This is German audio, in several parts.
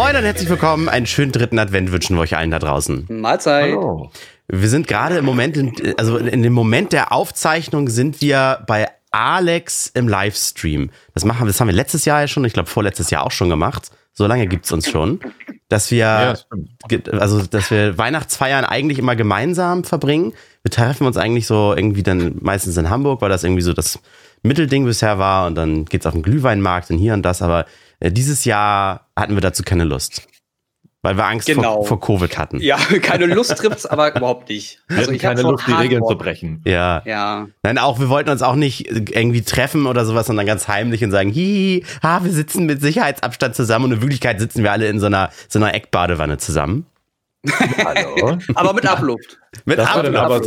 Moin und herzlich willkommen. Einen schönen dritten Advent wünschen wir euch allen da draußen. Mahlzeit. Hallo. Wir sind gerade im Moment, in, also in dem Moment der Aufzeichnung sind wir bei Alex im Livestream. Das machen das haben wir letztes Jahr ja schon, ich glaube vorletztes Jahr auch schon gemacht. So lange gibt's uns schon, dass wir, ja, also dass wir Weihnachtsfeiern eigentlich immer gemeinsam verbringen. Wir treffen uns eigentlich so irgendwie dann meistens in Hamburg, weil das irgendwie so das Mittelding bisher war und dann geht's auf den Glühweinmarkt und hier und das, aber dieses Jahr hatten wir dazu keine Lust. Weil wir Angst genau. vor, vor, Covid hatten. Ja, keine Lust trifft's aber überhaupt nicht. Wir also ich keine Lust, die Regeln zu brechen. Ja. Ja. Nein, auch, wir wollten uns auch nicht irgendwie treffen oder sowas, sondern ganz heimlich und sagen, hihi, ha, wir sitzen mit Sicherheitsabstand zusammen und in Wirklichkeit sitzen wir alle in so einer, so einer Eckbadewanne zusammen. Hallo. aber mit Abluft. Mit das Abluft. Aber,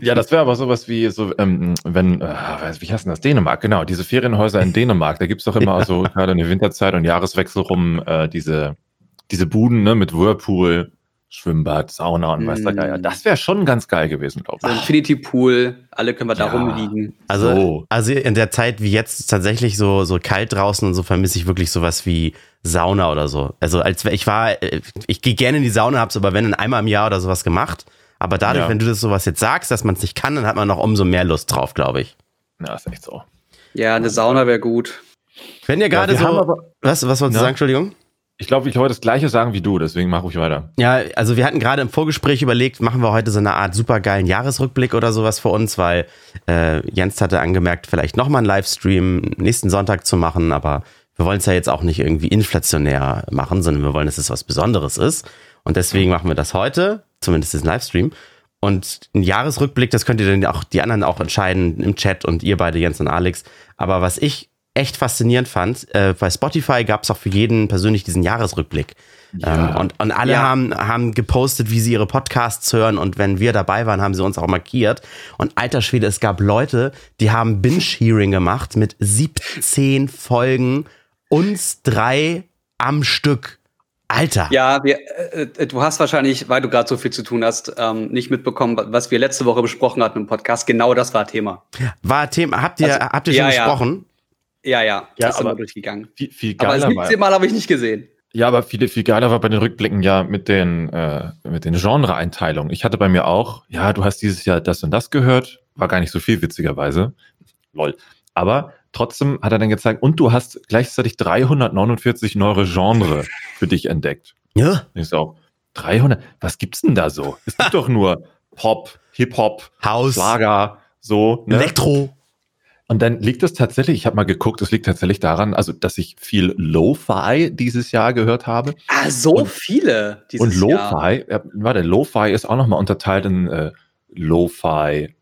ja, das wäre aber sowas wie so, ähm, wenn, äh, wie heißt denn das? Dänemark, genau, diese Ferienhäuser in Dänemark, da gibt's doch immer ja. so gerade in der Winterzeit und Jahreswechsel rum äh, diese diese Buden ne, mit Whirlpool, Schwimmbad, Sauna und weiß der Geier. Mm. Das wäre schon ganz geil gewesen, glaube ich. Infinity Pool, alle können wir da rumliegen. Also, so. also in der Zeit wie jetzt tatsächlich so, so kalt draußen und so vermisse ich wirklich sowas wie Sauna oder so. Also als ich war, ich gehe gerne in die Sauna, hab's aber wenn dann einmal im Jahr oder sowas gemacht. Aber dadurch, ja. wenn du das sowas jetzt sagst, dass man es nicht kann, dann hat man noch umso mehr Lust drauf, glaube ich. Ja, ist echt so. Ja, eine Sauna wäre gut. Wenn ihr gerade ja, so, aber, was, was wolltest du sagen, Entschuldigung? Ich glaube, ich wollte das Gleiche sagen wie du, deswegen mache ich weiter. Ja, also wir hatten gerade im Vorgespräch überlegt, machen wir heute so eine Art supergeilen Jahresrückblick oder sowas für uns, weil äh, Jens hatte angemerkt, vielleicht nochmal einen Livestream nächsten Sonntag zu machen, aber wir wollen es ja jetzt auch nicht irgendwie inflationär machen, sondern wir wollen, dass es was Besonderes ist. Und deswegen machen wir das heute, zumindest diesen Livestream. Und ein Jahresrückblick, das könnt ihr dann auch die anderen auch entscheiden im Chat und ihr beide, Jens und Alex. Aber was ich echt faszinierend fand, äh, bei Spotify gab es auch für jeden persönlich diesen Jahresrückblick. Ja. Ähm, und, und alle ja. haben, haben gepostet, wie sie ihre Podcasts hören und wenn wir dabei waren, haben sie uns auch markiert. Und alter Schwede, es gab Leute, die haben Binge-Hearing gemacht mit 17 Folgen, uns drei am Stück. Alter. Ja, wir, äh, du hast wahrscheinlich, weil du gerade so viel zu tun hast, ähm, nicht mitbekommen, was wir letzte Woche besprochen hatten im Podcast. Genau das war Thema. War Thema. Habt ihr, also, habt ihr schon ja, gesprochen? Ja, ja, ja ist aber durchgegangen. Viel, viel geiler aber das 17 Mal habe ich nicht gesehen. Ja, aber viel, viel geiler war bei den Rückblicken ja mit den, äh, mit den Genre-Einteilungen. Ich hatte bei mir auch, ja, du hast dieses Jahr das und das gehört, war gar nicht so viel, witzigerweise. Lol. Aber trotzdem hat er dann gezeigt, und du hast gleichzeitig 349 neue Genre für dich entdeckt. Ja. Ich auch, 300, was gibt's denn da so? Es gibt doch nur Pop, Hip-Hop, House, Schlager, so. Ne? Elektro. Und dann liegt es tatsächlich, ich habe mal geguckt, es liegt tatsächlich daran, also dass ich viel Lo-Fi dieses Jahr gehört habe. Ah, so und, viele dieses Und Lo-Fi, ja, warte, Lo-Fi ist auch nochmal unterteilt in äh, Lo-Fi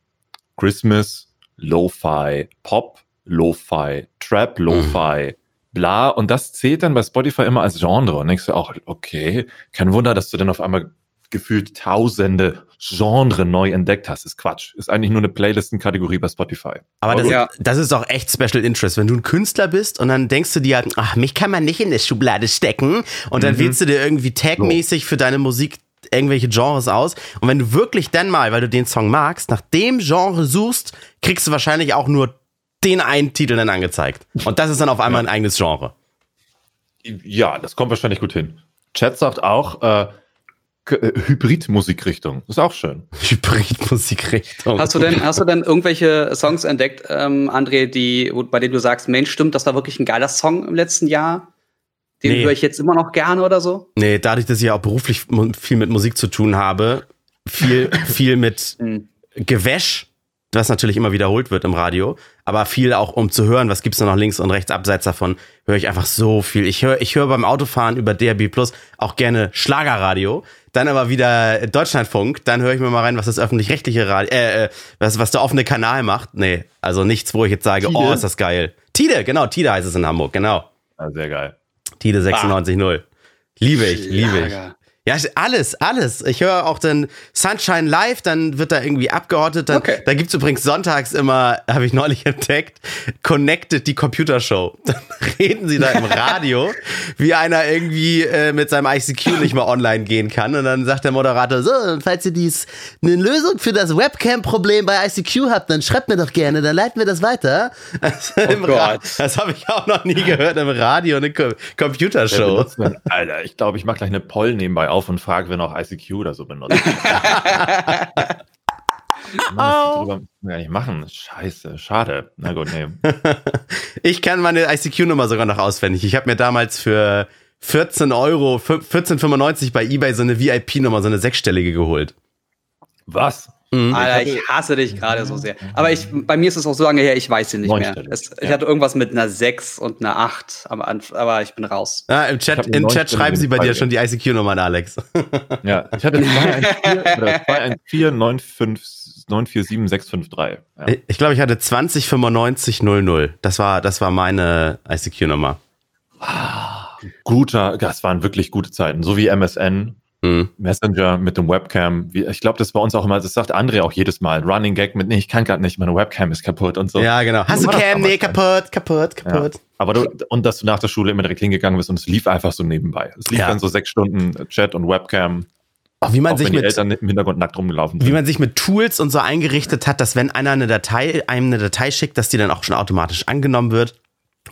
Christmas, Lo-Fi Pop, Lo-Fi Trap, Lo-Fi mhm. bla. Und das zählt dann bei Spotify immer als Genre. Und denkst du auch, okay, kein Wunder, dass du dann auf einmal gefühlt tausende Genre neu entdeckt hast, ist Quatsch. Ist eigentlich nur eine Playlistenkategorie bei Spotify. Aber, das, ja. das, ist auch echt Special Interest. Wenn du ein Künstler bist und dann denkst du dir, ach, mich kann man nicht in eine Schublade stecken und dann mhm. wählst du dir irgendwie tagmäßig für deine Musik irgendwelche Genres aus. Und wenn du wirklich dann mal, weil du den Song magst, nach dem Genre suchst, kriegst du wahrscheinlich auch nur den einen Titel dann angezeigt. Und das ist dann auf einmal ja. ein eigenes Genre. Ja, das kommt wahrscheinlich gut hin. Chat sagt auch, äh, Hybrid-Musikrichtung. Ist auch schön. Hybrid-Musikrichtung. Hast du denn, hast du denn irgendwelche Songs entdeckt, ähm, André, die, bei denen du sagst, Mensch, stimmt, das war wirklich ein geiler Song im letzten Jahr? Den nee. höre ich jetzt immer noch gerne oder so? Nee, dadurch, dass ich ja auch beruflich viel mit Musik zu tun habe, viel, viel mit hm. Gewäsch, was natürlich immer wiederholt wird im Radio, aber viel auch um zu hören, was gibt's da noch links und rechts abseits davon, höre ich einfach so viel. Ich höre ich höre beim Autofahren über DRB Plus auch gerne Schlagerradio, dann aber wieder Deutschlandfunk, dann höre ich mir mal rein, was das öffentlich-rechtliche Radio, äh, äh, was, was der offene Kanal macht. Nee, also nichts, wo ich jetzt sage, Tide? oh, ist das geil. Tide, genau, Tide heißt es in Hamburg, genau. Ja, sehr geil. Tide 96.0 Liebe ich, liebe ich. Ja, alles, alles. Ich höre auch dann Sunshine Live, dann wird da irgendwie abgeordnet. Dann, okay. Da gibt's übrigens sonntags immer, habe ich neulich entdeckt, Connected, die Computershow. Dann reden sie da im Radio, wie einer irgendwie äh, mit seinem ICQ nicht mehr online gehen kann. Und dann sagt der Moderator, so, falls ihr dies eine Lösung für das Webcam-Problem bei ICQ habt, dann schreibt mir doch gerne, dann leiten wir das weiter. Also oh Gott. das habe ich auch noch nie gehört im Radio, eine Co Computershow. Alter, ich glaube, ich mache gleich eine Poll nebenbei auf und frage, wer noch ICQ oder so benutzt. Mann, oh. gar nicht machen. Scheiße, schade. Na gut, nee. ich kann meine ICQ-Nummer sogar noch auswendig. Ich habe mir damals für 14 Euro, 14,95 bei eBay so eine VIP-Nummer, so eine sechsstellige geholt. Was? Mhm. Alter, ich hasse dich gerade so sehr. Aber ich, bei mir ist es auch so lange her, ich weiß sie nicht mehr. Es, ich hatte irgendwas mit einer 6 und einer 8 am Anfang, aber ich bin raus. Ja, Im Chat, im Chat schreiben sie bei dir schon die ICQ-Nummer an, Alex. Ja, ich hatte 214 947 Ja. Ich glaube, ich hatte 209500. Das war, das war meine ICQ-Nummer. Guter, das waren wirklich gute Zeiten. So wie MSN. Mhm. Messenger mit dem Webcam. Ich glaube, das bei uns auch immer, das sagt André auch jedes Mal. Running Gag mit, nee, ich kann gerade nicht, meine Webcam ist kaputt und so. Ja, genau. Hast du Cam? Nee, kaputt, kaputt, kaputt. Ja. Aber du, und dass du nach der Schule immer direkt hingegangen bist und es lief einfach so nebenbei. Es lief ja. dann so sechs Stunden Chat und Webcam. Auch wie man auch sich mit Eltern im Hintergrund nackt rumgelaufen sind. Wie man sich mit Tools und so eingerichtet hat, dass wenn einer eine Datei, einem eine Datei schickt, dass die dann auch schon automatisch angenommen wird.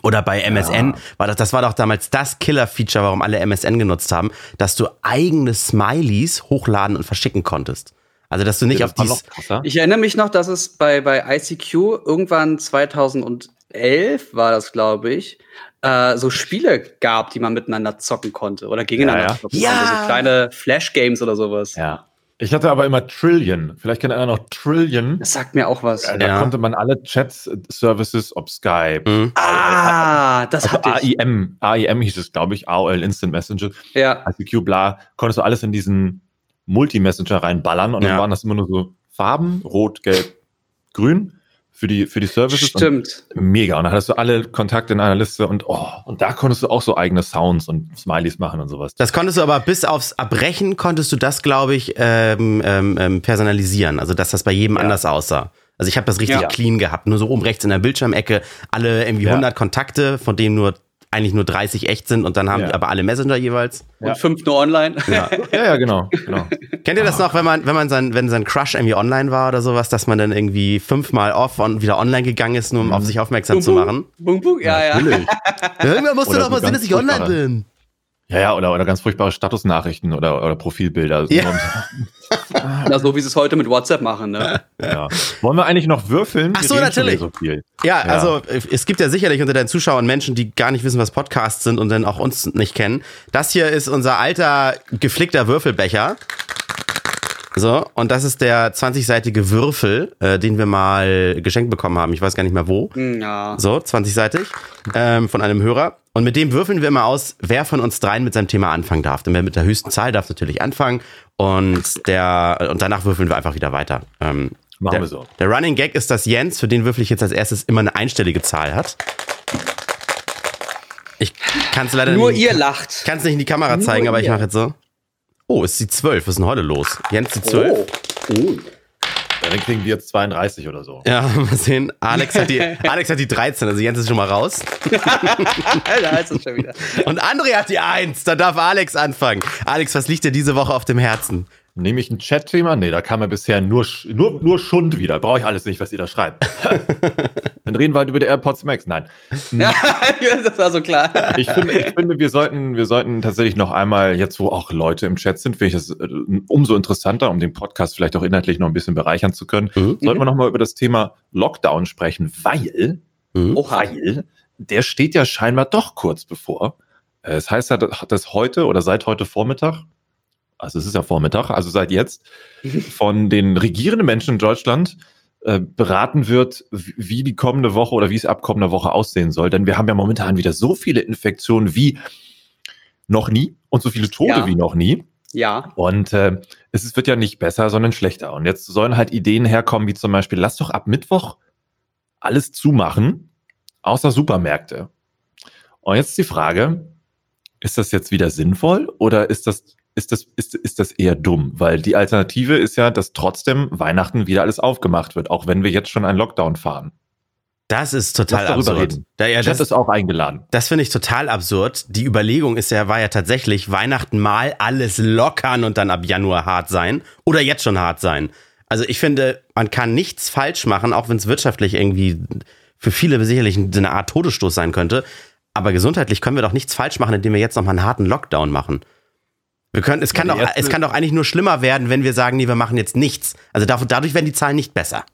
Oder bei MSN, ja. war das, das war doch damals das Killer-Feature, warum alle MSN genutzt haben, dass du eigene Smileys hochladen und verschicken konntest. Also, dass du nicht ja, auf dies. Ich erinnere mich noch, dass es bei, bei ICQ irgendwann 2011 war das, glaube ich, äh, so Spiele gab, die man miteinander zocken konnte oder gegeneinander. Ja, ja. Also so kleine Flash-Games oder sowas. Ja. Ich hatte aber immer Trillion. Vielleicht kennt einer noch Trillion. Das sagt mir auch was. Da ja. konnte man alle Chat-Services, ob Skype. Mhm. Ah, das also hatte ich. AIM, AIM hieß es, glaube ich, AOL Instant Messenger. Ja. ICQ, bla. Konntest du alles in diesen Multi-Messenger reinballern und ja. dann waren das immer nur so Farben, rot, gelb, grün für die, für die Services. Stimmt. Mega. Und dann hattest du alle Kontakte in einer Liste und, oh, und da konntest du auch so eigene Sounds und Smileys machen und sowas. Das konntest du aber bis aufs Abbrechen konntest du das, glaube ich, ähm, ähm, ähm, personalisieren. Also, dass das bei jedem ja. anders aussah. Also ich habe das richtig ja. clean gehabt. Nur so oben rechts in der Bildschirmecke alle irgendwie ja. 100 Kontakte, von denen nur eigentlich nur 30 echt sind und dann haben ja. aber alle Messenger jeweils. Und ja. fünf nur online. Ja, ja, ja genau, genau. Kennt ihr das noch, wenn man, wenn man sein, wenn sein Crush irgendwie online war oder sowas, dass man dann irgendwie fünfmal off und wieder online gegangen ist, nur um mhm. auf sich aufmerksam bum, zu machen? Bum, bum, ja, ja. Irgendwann musst du doch mal sehen, dass ich online bin. Ja, ja, oder, oder ganz furchtbare Statusnachrichten oder, oder Profilbilder. Ja. ja, so wie sie es heute mit WhatsApp machen, ne? Ja. Wollen wir eigentlich noch würfeln? Ach so, natürlich. So ja, ja, also es gibt ja sicherlich unter deinen Zuschauern Menschen, die gar nicht wissen, was Podcasts sind und dann auch uns nicht kennen. Das hier ist unser alter geflickter Würfelbecher. So, und das ist der 20-seitige Würfel, äh, den wir mal geschenkt bekommen haben. Ich weiß gar nicht mehr wo. Ja. So, 20-seitig ähm, von einem Hörer. Und mit dem würfeln wir immer aus, wer von uns dreien mit seinem Thema anfangen darf. Denn wer mit der höchsten Zahl darf natürlich anfangen. Und der und danach würfeln wir einfach wieder weiter. Ähm, Machen der, wir so. Der Running Gag ist, dass Jens, für den würfel ich jetzt als erstes immer eine einstellige Zahl hat. Ich kann es leider Nur nicht, ihr lacht. Kann es nicht in die Kamera zeigen, Nur aber ich mache jetzt so. Oh, ist die 12. Was ist denn heute los? Jens die 12. Oh. oh. Dann kriegen wir jetzt 32 oder so. Ja, mal sehen. Alex hat die, Alex hat die 13, also Jens ist schon mal raus. da ist es schon wieder. Und André hat die 1, da darf Alex anfangen. Alex, was liegt dir diese Woche auf dem Herzen? Nehme ich ein Chat-Thema? Nee, da kam ja bisher nur, nur, nur Schund wieder. Brauche ich alles nicht, was ihr da schreibt. Dann reden wir halt über die AirPods Max. Nein. Ja, das war so klar. Ich finde, ich finde wir, sollten, wir sollten tatsächlich noch einmal, jetzt wo auch Leute im Chat sind, finde ich das äh, umso interessanter, um den Podcast vielleicht auch inhaltlich noch ein bisschen bereichern zu können, mhm. sollten wir noch mal über das Thema Lockdown sprechen, weil, mhm. weil der steht ja scheinbar doch kurz bevor. Es heißt ja, dass heute oder seit heute Vormittag also es ist ja Vormittag, also seit jetzt, von den regierenden Menschen in Deutschland äh, beraten wird, wie die kommende Woche oder wie es ab kommender Woche aussehen soll. Denn wir haben ja momentan wieder so viele Infektionen wie noch nie und so viele Tode ja. wie noch nie. Ja. Und äh, es wird ja nicht besser, sondern schlechter. Und jetzt sollen halt Ideen herkommen, wie zum Beispiel, lass doch ab Mittwoch alles zumachen, außer Supermärkte. Und jetzt die Frage, ist das jetzt wieder sinnvoll oder ist das ist das, ist, ist das eher dumm, weil die Alternative ist ja, dass trotzdem Weihnachten wieder alles aufgemacht wird, auch wenn wir jetzt schon einen Lockdown fahren. Das ist total Lass darüber absurd. reden. Da, ja, Chat das, ist auch eingeladen. das finde ich total absurd. Die Überlegung ist ja, war ja tatsächlich Weihnachten mal alles lockern und dann ab Januar hart sein oder jetzt schon hart sein. Also ich finde, man kann nichts falsch machen, auch wenn es wirtschaftlich irgendwie für viele sicherlich eine Art Todesstoß sein könnte. Aber gesundheitlich können wir doch nichts falsch machen, indem wir jetzt nochmal einen harten Lockdown machen. Wir können, es, kann Ja, doch, erste- es kann doch eigentlich nur schlimmer werden, wenn wir sagen, nee, wir machen jetzt nichts. Also dadurch, dadurch werden die Zahlen nicht besser.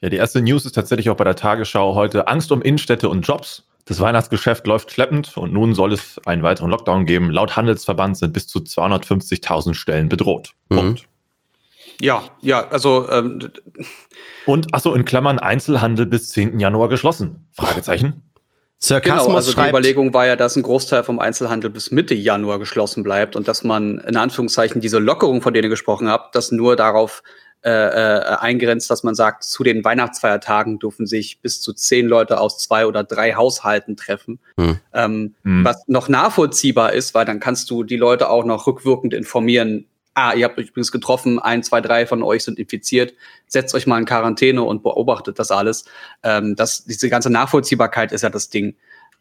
Ja, die erste News ist tatsächlich auch bei der Tagesschau heute Angst um Innenstädte und Jobs. Das Weihnachtsgeschäft läuft schleppend und nun soll es einen weiteren Lockdown geben. Laut Handelsverband sind bis zu 250.000 Stellen bedroht. Mhm. Punkt. Ja, ja, also ähm, Und, achso, in Klammern Einzelhandel bis 10. Januar geschlossen. Fragezeichen. Sarkasmus genau, also die Überlegung war ja, dass ein Großteil vom Einzelhandel bis Mitte Januar geschlossen bleibt und dass man in Anführungszeichen diese Lockerung, von denen ihr gesprochen habt, das nur darauf äh, äh, eingrenzt, dass man sagt, zu den Weihnachtsfeiertagen dürfen sich bis zu zehn Leute aus zwei oder drei Haushalten treffen. Hm. Ähm, Hm. Was noch nachvollziehbar ist, weil dann kannst du die Leute auch noch rückwirkend informieren. Ah, ihr habt euch übrigens getroffen, ein, zwei, drei von euch sind infiziert. Setzt euch mal in Quarantäne und beobachtet das alles. Ähm, das, diese ganze Nachvollziehbarkeit ist ja das Ding.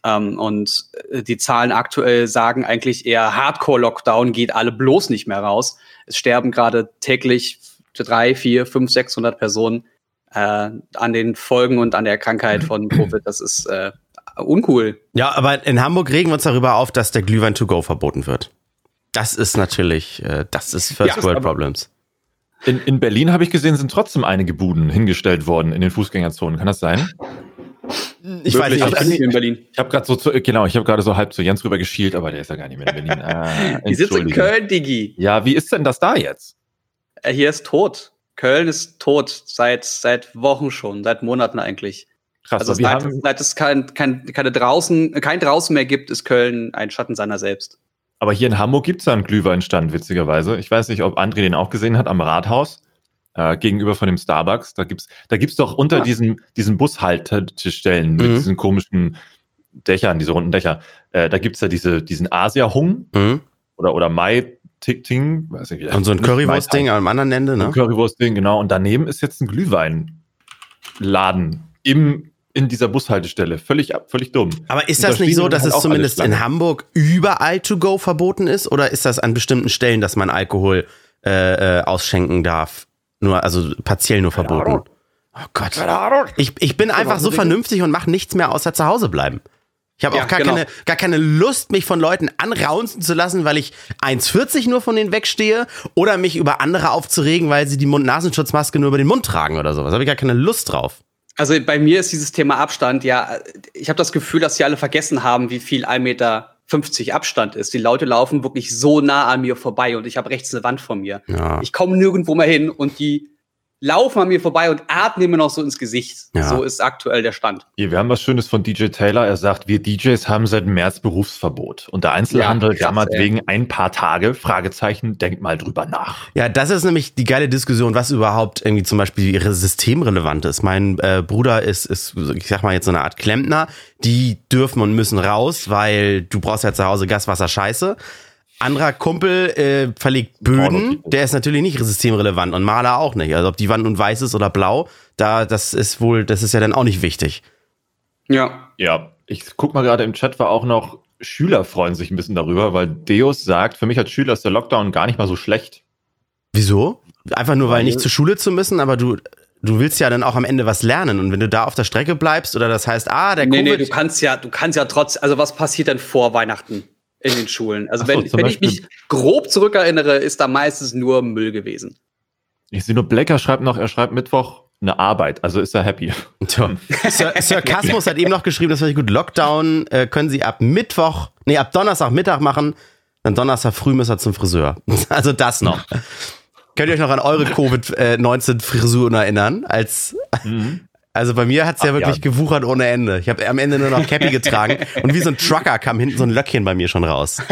Ähm, und äh, die Zahlen aktuell sagen eigentlich eher Hardcore-Lockdown, geht alle bloß nicht mehr raus. Es sterben gerade täglich drei, vier, fünf, 600 Personen äh, an den Folgen und an der Krankheit von Covid. Das ist äh, uncool. Ja, aber in Hamburg regen wir uns darüber auf, dass der Glühwein to go verboten wird. Das ist natürlich, äh, das ist First Ja, World Problems. In, in Berlin habe ich gesehen, sind trotzdem einige Buden hingestellt worden in den Fußgängerzonen. Kann das sein? Ich weiß Wirklich, nicht, das ob, ist in Berlin. Ich habe gerade so, zu, genau, ich habe gerade so halb zu Jens rüber geschielt, aber der ist ja gar nicht mehr in Berlin. Ah, Die sitzt in. Köln, Digi. Ja, wie ist denn das da jetzt? Äh, Hier ist tot. Köln ist tot seit seit Wochen schon, seit Monaten eigentlich. Krass, Also wir seit, haben, seit es kein, kein, keine draußen, kein draußen mehr gibt, ist Köln ein Schatten seiner selbst. Aber hier in Hamburg gibt's da einen Glühweinstand, witzigerweise. Ich weiß nicht, ob André den auch gesehen hat am Rathaus. Äh, gegenüber von dem Starbucks. Da gibt's, da gibt's doch unter Ah. diesen, diesen Bushaltestellen mit Mhm. diesen komischen Dächern, diese runden Dächer. Äh, da gibt's ja diese, diesen Asia-Hung Mhm. oder, oder Mai-Ting, weiß ich wie Und so ein nicht Currywurst-Ding am anderen Ende, Ein ne? Currywurst-Ding, genau. Und daneben ist jetzt ein Glühweinladen im, in dieser Bushaltestelle. Völlig, ab- völlig dumm. Aber ist das da nicht so, dass halt es zumindest in. Hamburg überall to go verboten ist? Oder ist das an bestimmten Stellen, dass man Alkohol äh, äh, ausschenken darf? Nur, also partiell nur verboten. Oh Gott. Ich, ich bin einfach so vernünftig und mache nichts mehr außer zu Hause bleiben. Ich habe Ja, auch gar, genau. keine, gar keine Lust, mich von Leuten anraunzen zu lassen, weil ich 1,40 nur von denen wegstehe oder mich über andere aufzuregen, weil sie die Mund-Nasenschutzmaske nur über den Mund tragen oder sowas. habe ich gar keine Lust drauf. Also bei mir ist dieses Thema Abstand, ja, ich habe das Gefühl, dass sie alle vergessen haben, wie viel 1,50 Meter Abstand ist. Die Leute laufen wirklich so nah an mir vorbei und ich habe rechts eine Wand vor mir. Ja. Ich komme nirgendwo mehr hin und die laufen an mir vorbei und atmen mir noch so ins Gesicht. Ja. So ist aktuell der Stand. Hier, wir haben was Schönes von DJ Taylor. Er sagt, wir DJs haben seit März Berufsverbot. Und der Einzelhandel Ja, jammert wegen ein paar Tage. Fragezeichen, denkt mal drüber nach. Ja, das ist nämlich die geile Diskussion, was überhaupt irgendwie zum Beispiel ihre systemrelevant ist. Mein äh, Bruder ist, ist, ich sag mal jetzt so eine Art Klempner. Die dürfen und müssen raus, weil du brauchst ja zu Hause Gas, Wasser, Scheiße. Anderer Kumpel äh, verlegt Böden, der ist natürlich nicht systemrelevant und Maler auch nicht. Also ob die Wand nun weiß ist oder blau, da das ist wohl, das ist ja dann auch nicht wichtig. Ja. Ja, ich guck mal gerade im Chat war auch noch, Schüler freuen sich ein bisschen darüber, weil Deus sagt, für mich als Schüler ist der Lockdown gar nicht mal so schlecht. Wieso? Einfach nur, weil, nicht zur Schule zu müssen, aber du du willst ja dann auch am Ende was lernen und wenn du da auf der Strecke bleibst oder das heißt, ah, der Nee, nee, Covid du kannst ja, du kannst ja trotz, also was passiert denn vor Weihnachten in den Schulen? Also so, wenn, ich mich grob zurückerinnere, ist da meistens nur Müll gewesen. Ich sehe nur, Blecker schreibt noch, er schreibt Mittwoch eine Arbeit, also ist er happy. Tja. Sir, Sir Kasmus hat eben noch geschrieben, das war gut. Lockdown äh, können Sie ab Mittwoch, nee, ab Donnerstag Mittag machen, dann Donnerstag früh müssen wir zum Friseur. Also das noch. Könnt ihr euch noch an eure Covid-19-Frisuren erinnern? Als, also bei mir hat's ja Ach, wirklich ja. gewuchert ohne Ende. Ich habe am Ende nur noch Cappy getragen und wie so ein Trucker kam hinten so ein Löckchen bei mir schon raus.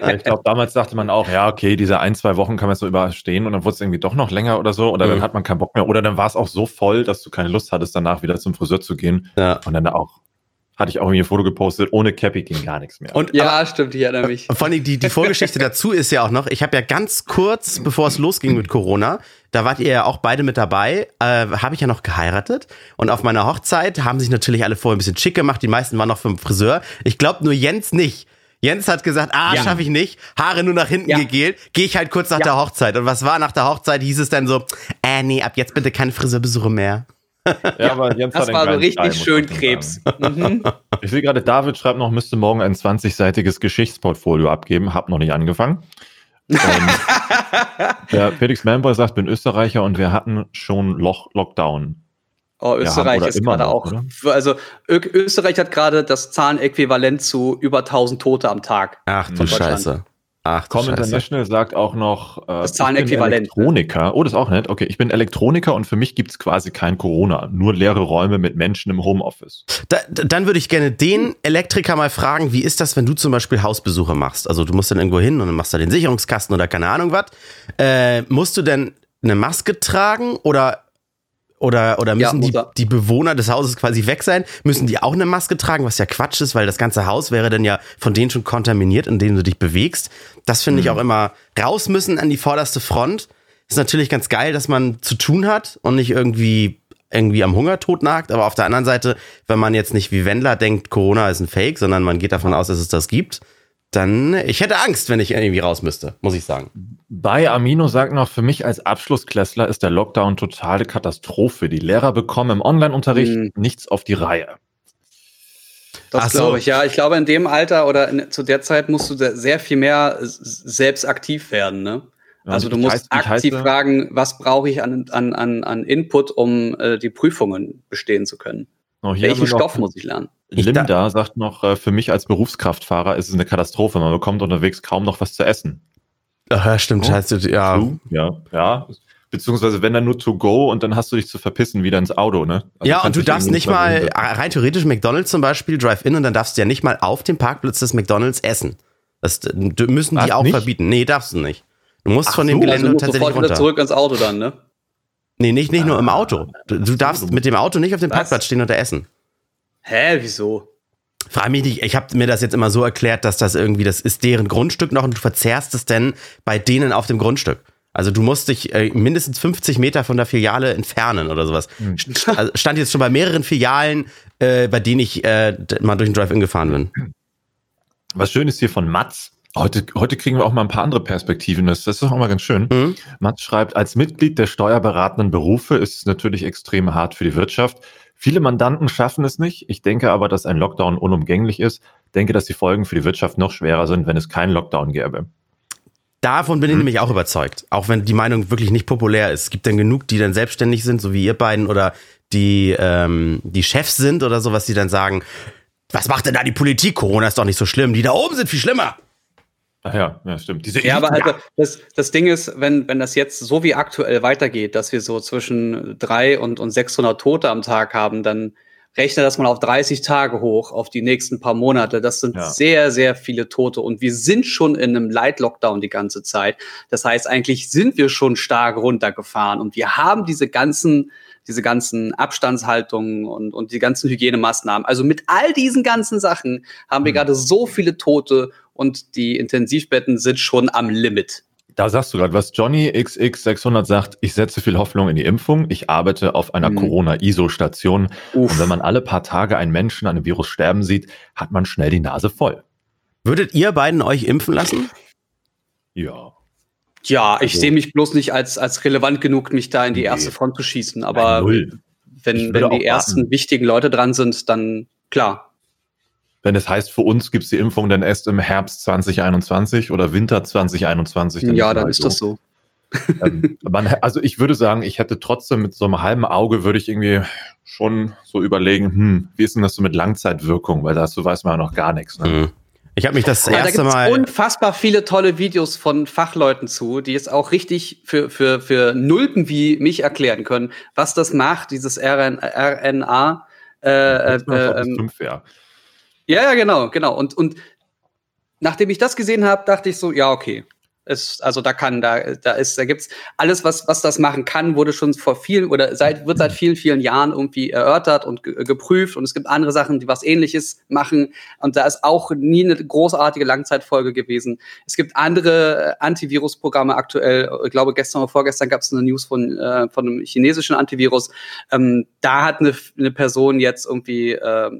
Ja, ich glaube, damals dachte man auch, ja, okay, diese ein, zwei Wochen kann man so überstehen und dann wurde es irgendwie doch noch länger oder so oder Mhm. dann hat man keinen Bock mehr oder dann war es auch so voll, dass du keine Lust hattest, danach wieder zum Friseur zu gehen Ja. und dann auch hatte ich auch irgendwie ein Foto gepostet, ohne Cappy ging gar nichts mehr. Und, ja, aber, stimmt, ich erinnere mich. Vor allem die, die Vorgeschichte dazu ist ja auch noch, ich habe ja ganz kurz, bevor es losging mit Corona, da wart ihr ja auch beide mit dabei, äh, habe ich ja noch geheiratet. Und auf meiner Hochzeit haben sich natürlich alle vorher ein bisschen schick gemacht, die meisten waren noch vom Friseur. Ich glaube nur Jens nicht. Jens hat gesagt, ah, ja. schaffe ich nicht, Haare nur nach hinten ja. gegelt, gehe ich halt kurz nach ja. der Hochzeit. Und was war nach der Hochzeit? Hieß es dann so, äh, nee, ab jetzt bitte keine Friseurbesuche mehr. Ja, aber Jens das war so richtig Style, schön Krebs. Mhm. Ich sehe gerade, David schreibt noch, müsste morgen ein 20-seitiges Geschichtsportfolio abgeben. Hab noch nicht angefangen. der Felix Manboy sagt, bin Österreicher und wir hatten schon Loch Lockdown. Oh, Österreich ist gerade auch. Oder? Also Österreich hat gerade das Zahlenäquivalent zu über 1000 Tote am Tag. Ach du Scheiße. Ach, Com International sagt auch noch, äh, das Zahlenäquivalent. Elektroniker. Oh, das ist auch nett. Okay, ich bin Elektroniker und für mich gibt es quasi kein Corona, nur leere Räume mit Menschen im Homeoffice. Da, dann würde ich gerne den Elektriker mal fragen, wie ist das, wenn du zum Beispiel Hausbesuche machst? Also du musst dann irgendwo hin und dann machst da den Sicherungskasten oder keine Ahnung was. Äh, musst du denn eine Maske tragen oder oder, oder müssen ja, die, die Bewohner des Hauses quasi weg sein? Müssen die auch eine Maske tragen, was ja Quatsch ist, weil das ganze Haus wäre dann ja von denen schon kontaminiert, in denen du dich bewegst. Das finde mhm. ich auch immer raus müssen an die vorderste Front. Ist natürlich ganz geil, dass man zu tun hat und nicht irgendwie irgendwie am Hungertod nagt, aber auf der anderen Seite, wenn man jetzt nicht wie Wendler denkt, Corona ist ein Fake, sondern man geht davon aus, dass es das gibt, dann, ich hätte Angst, wenn ich irgendwie raus müsste, muss ich sagen. Bei Amino sagt noch, für mich als Abschlussklässler ist der Lockdown totale Katastrophe. Die Lehrer bekommen im Online-Unterricht hm. nichts auf die Reihe. Das so. glaube ich, ja. Ich glaube, in dem Alter oder in, zu der Zeit musst du sehr viel mehr selbst aktiv werden, ne? Ja, also du musst heißt, aktiv heiße, fragen, was brauche ich an, an, an, an Input, um äh, die Prüfungen bestehen zu können. Oh, Welchen Stoff muss ich lernen? Linda sagt noch, äh, für mich als Berufskraftfahrer ist es eine Katastrophe. Man bekommt unterwegs kaum noch was zu essen. Ach, stimmt, oh, heißt, ja. Ja, ja. Beziehungsweise wenn dann nur to go und dann hast du dich zu verpissen wieder ins Auto, ne? Also ja, und du darfst nicht mal, rein theoretisch McDonalds zum Beispiel, Drive-In und dann darfst du ja nicht mal auf dem Parkplatz des McDonalds essen. Das müssen was, die auch nicht? verbieten. Nee, darfst du nicht. Du musst Ach von dem so, Gelände also tatsächlich runter. zurück ins Auto dann, ne? Nee, nicht, nicht ah, nur im Auto. Du, du darfst mit dem Auto nicht auf dem was? Parkplatz stehen und da essen. Hä, wieso? Frag mich nicht, ich habe mir das jetzt immer so erklärt, dass das irgendwie, das ist deren Grundstück noch und du verzehrst es denn bei denen auf dem Grundstück. Also du musst dich äh, mindestens 50 Meter von der Filiale entfernen oder sowas. Hm. Also stand jetzt schon bei mehreren Filialen, äh, bei denen ich äh, mal durch den Drive-In gefahren bin. Was schön ist hier von Mats. Heute, heute kriegen wir auch mal ein paar andere Perspektiven. Das, das ist auch mal ganz schön. Mhm. Mats schreibt, als Mitglied der steuerberatenden Berufe ist es natürlich extrem hart für die Wirtschaft. Viele Mandanten schaffen es nicht. Ich denke aber, dass ein Lockdown unumgänglich ist. Ich denke, dass die Folgen für die Wirtschaft noch schwerer sind, wenn es keinen Lockdown gäbe. Davon bin ich hm. nämlich auch überzeugt. Auch wenn die Meinung wirklich nicht populär ist. Es gibt dann genug, die dann selbstständig sind, so wie ihr beiden, oder die, ähm, die Chefs sind oder sowas, die dann sagen, was macht denn da die Politik? Corona ist doch nicht so schlimm. Die da oben sind viel schlimmer. Ach ja, ja, stimmt. Diese ja, aber also das, das Ding ist, wenn, wenn das jetzt so wie aktuell weitergeht, dass wir so zwischen drei und, und 600 Tote am Tag haben, dann rechne das mal auf 30 Tage hoch, auf die nächsten paar Monate. Das sind ja. sehr, sehr viele Tote. Und wir sind schon in einem Light-Lockdown die ganze Zeit. Das heißt, eigentlich sind wir schon stark runtergefahren. Und wir haben diese ganzen, diese ganzen Abstandshaltungen und, und die ganzen Hygienemaßnahmen. Also mit all diesen ganzen Sachen haben wir mhm. gerade so viele Tote und die Intensivbetten sind schon am Limit. Da sagst du gerade, was Johnny XX600 sagt, ich setze viel Hoffnung in die Impfung. Ich arbeite auf einer mhm. Corona-ISO-Station. Und wenn man alle paar Tage einen Menschen an einem Virus sterben sieht, hat man schnell die Nase voll. Würdet ihr beiden euch impfen lassen? Ja. Ja, ich also, sehe mich bloß nicht als, als relevant genug, mich da in die nee. erste Front zu schießen. Aber Nein, wenn, wenn die ersten wichtigen Leute dran sind, dann klar, wenn es heißt, für uns gibt es die Impfung dann erst im Herbst 2021 oder Winter 2021. Dann ja, dann ist das so. ähm, man, also ich würde sagen, ich hätte trotzdem mit so einem halben Auge würde ich irgendwie schon so überlegen, hm, wie ist denn das so mit Langzeitwirkung? Weil dazu weiß man ja noch gar nichts. Ne? Mhm. Ich habe mich das ja, erste da Mal. unfassbar viele tolle Videos von Fachleuten zu, die es auch richtig für, für, für Nulpen wie mich erklären können, was das macht, dieses RN, RNA. Äh, äh, äh, ähm, fünf, ja. Ja, ja, genau, genau. Und, und nachdem ich das gesehen habe, dachte ich so, ja, okay. Ist, also da kann, da, da ist, da gibt's alles, was, was das machen kann, wurde schon vor vielen oder seit, wird seit vielen, vielen Jahren irgendwie erörtert und ge geprüft. Und es gibt andere Sachen, die was ähnliches machen. Und da ist auch nie eine großartige Langzeitfolge gewesen. Es gibt andere äh, Antivirus-Programme aktuell. Ich glaube, gestern oder vorgestern gab es eine News von, äh, von einem chinesischen Antivirus. Ähm, da hat eine, eine Person jetzt irgendwie äh,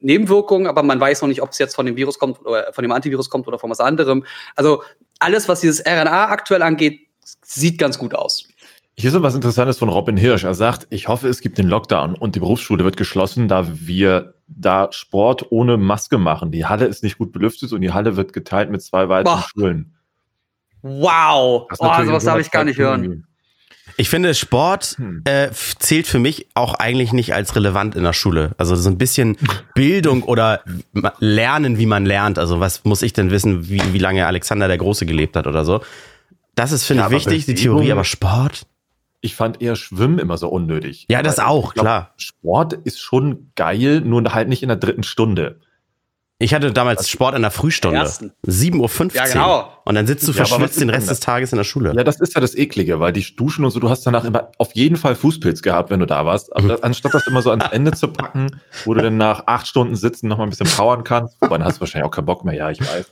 Nebenwirkungen, aber man weiß noch nicht, ob es jetzt von dem Virus kommt oder von dem Antivirus kommt oder von was anderem. Also alles, was dieses RNA aktuell angeht, sieht ganz gut aus. Hier ist was Interessantes von Robin Hirsch. Er sagt, ich hoffe, es gibt den Lockdown und die Berufsschule wird geschlossen, da wir da Sport ohne Maske machen. Die Halle ist nicht gut belüftet und die Halle wird geteilt mit zwei weiteren Boah. Schulen. Wow! Oh, sowas darf ich gar nicht hören. Ich finde, Sport Hm. äh, zählt für mich auch eigentlich nicht als relevant in der Schule. Also so ein bisschen Bildung oder Lernen, wie man lernt. Also was muss ich denn wissen, wie, wie lange Alexander der Große gelebt hat oder so. Das ist, finde Ja, ich, wichtig, die Theorie, aber Sport? Ich fand eher Schwimmen immer so unnötig. Ja, das Aber auch, glaub, klar. Sport ist schon geil, nur halt nicht in der dritten Stunde. Ich hatte damals Sport in der Frühstunde. Ersten. 7.15 Uhr. Ja, genau. Und dann sitzt du Ja, verschwitzt den Rest des Tages in der Schule. Ja, das ist ja das Eklige, weil die Duschen und so, du hast danach immer auf jeden Fall Fußpilz gehabt, wenn du da warst. Aber das, anstatt das immer so ans Ende zu packen, wo du dann nach acht Stunden sitzen noch mal ein bisschen powern kannst, wobei dann hast du wahrscheinlich auch keinen Bock mehr, ja, ich weiß.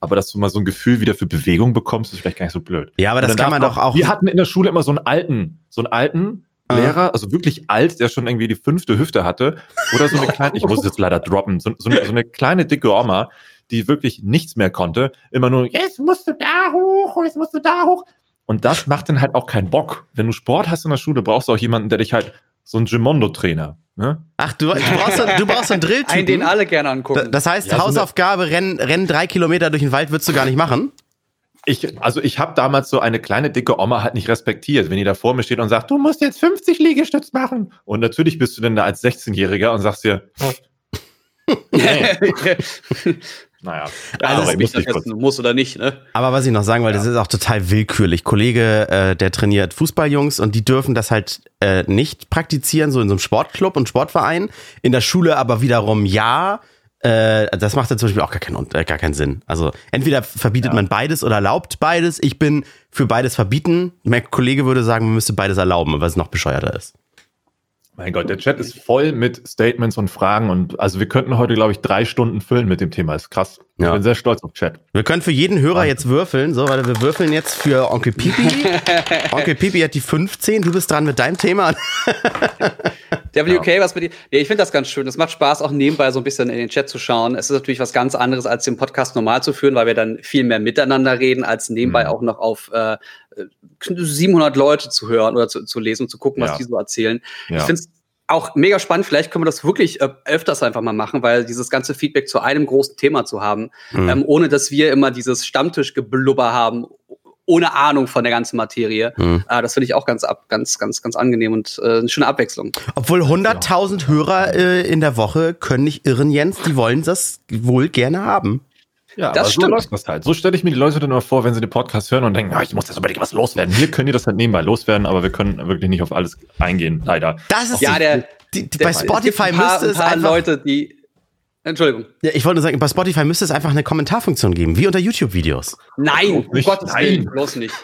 Aber dass du mal so ein Gefühl wieder für Bewegung bekommst, ist vielleicht gar nicht so blöd. Ja, aber das kann man doch auch. Wir hatten in der Schule immer so einen alten, so einen alten. Lehrer, also wirklich alt, der schon irgendwie die fünfte Hüfte hatte. Oder so eine kleine, ich muss es jetzt leider droppen, so, so, eine, so eine kleine dicke Oma, die wirklich nichts mehr konnte. Immer nur, jetzt musst du da hoch, und jetzt musst du da hoch. Und das macht dann halt auch keinen Bock. Wenn du Sport hast in der Schule, brauchst du auch jemanden, der dich halt, so ein Gimondo-Trainer, ne? Ach, du, du brauchst, so- du brauchst einen Einen, den Drilltypen. alle gerne angucken. Das heißt, Ja, Hausaufgabe, rennen, rennen drei Kilometer durch den Wald würdest du gar nicht machen. Ich, also ich habe damals so eine kleine dicke Oma halt nicht respektiert, wenn die da vor mir steht und sagt, du musst jetzt 50 Liegestütz machen. Und natürlich bist du denn da als 16-Jähriger und sagst dir, naja, Also muss nicht du musst oder nicht, ne? Aber was ich noch sagen wollte, das ist auch total willkürlich. Kollege, äh, der trainiert Fußballjungs und die dürfen das halt äh, nicht praktizieren, so in so einem Sportclub und Sportverein. In der Schule aber wiederum ja. Äh, das macht dann zum Beispiel auch gar keinen, äh, gar keinen Sinn. Also entweder verbietet man beides oder erlaubt beides. Ich bin für beides verbieten. Mein Kollege würde sagen, man müsste beides erlauben, weil es noch bescheuerter ist. Mein Gott, der Chat ist voll mit Statements und Fragen und also wir könnten heute, glaube ich, drei Stunden füllen mit dem Thema. Ist krass. Ich Ja. bin sehr stolz auf Chat. Wir können für jeden Hörer jetzt würfeln. So, warte, wir würfeln jetzt für Onkel Pipi. Onkel Pipi hat die 15. Du bist dran mit deinem Thema. WK, was mit dir? Ja, ich finde das ganz schön. Es macht Spaß, auch nebenbei so ein bisschen in den Chat zu schauen. Es ist natürlich was ganz anderes, als den Podcast normal zu führen, weil wir dann viel mehr miteinander reden, als nebenbei Mhm. auch noch auf äh, 700 Leute zu hören oder zu, zu lesen und zu gucken, was Ja. die so erzählen. Ja. Ich finde es auch mega spannend. Vielleicht können wir das wirklich äh, öfters einfach mal machen, weil dieses ganze Feedback zu einem großen Thema zu haben, Mhm. ähm, ohne dass wir immer dieses Stammtischgeblubber haben, ohne Ahnung von der ganzen Materie. Mhm. Äh, das finde ich auch ganz, ab, ganz, ganz, ganz angenehm und äh, eine schöne Abwechslung. Obwohl 100.000 Hörer äh, in der Woche können nicht irren, Jens. Die wollen das wohl gerne haben. Ja, Das aber stimmt. so läuft das halt. So stelle ich mir die Leute dann immer vor, wenn sie den Podcast hören und denken, ah, ich muss jetzt unbedingt was loswerden. Hier können die das halt nebenbei loswerden, aber wir können wirklich nicht auf alles eingehen, leider. Das ist Ja, der- die, die, Der- bei Spotify ein paar, müsste es ein paar einfach. Leute, die. Entschuldigung. Ja, ich wollte nur sagen, bei Spotify müsste es einfach eine Kommentarfunktion geben, wie unter YouTube-Videos. Nein, um nicht. Gottes Willen, Nein. bloß nicht.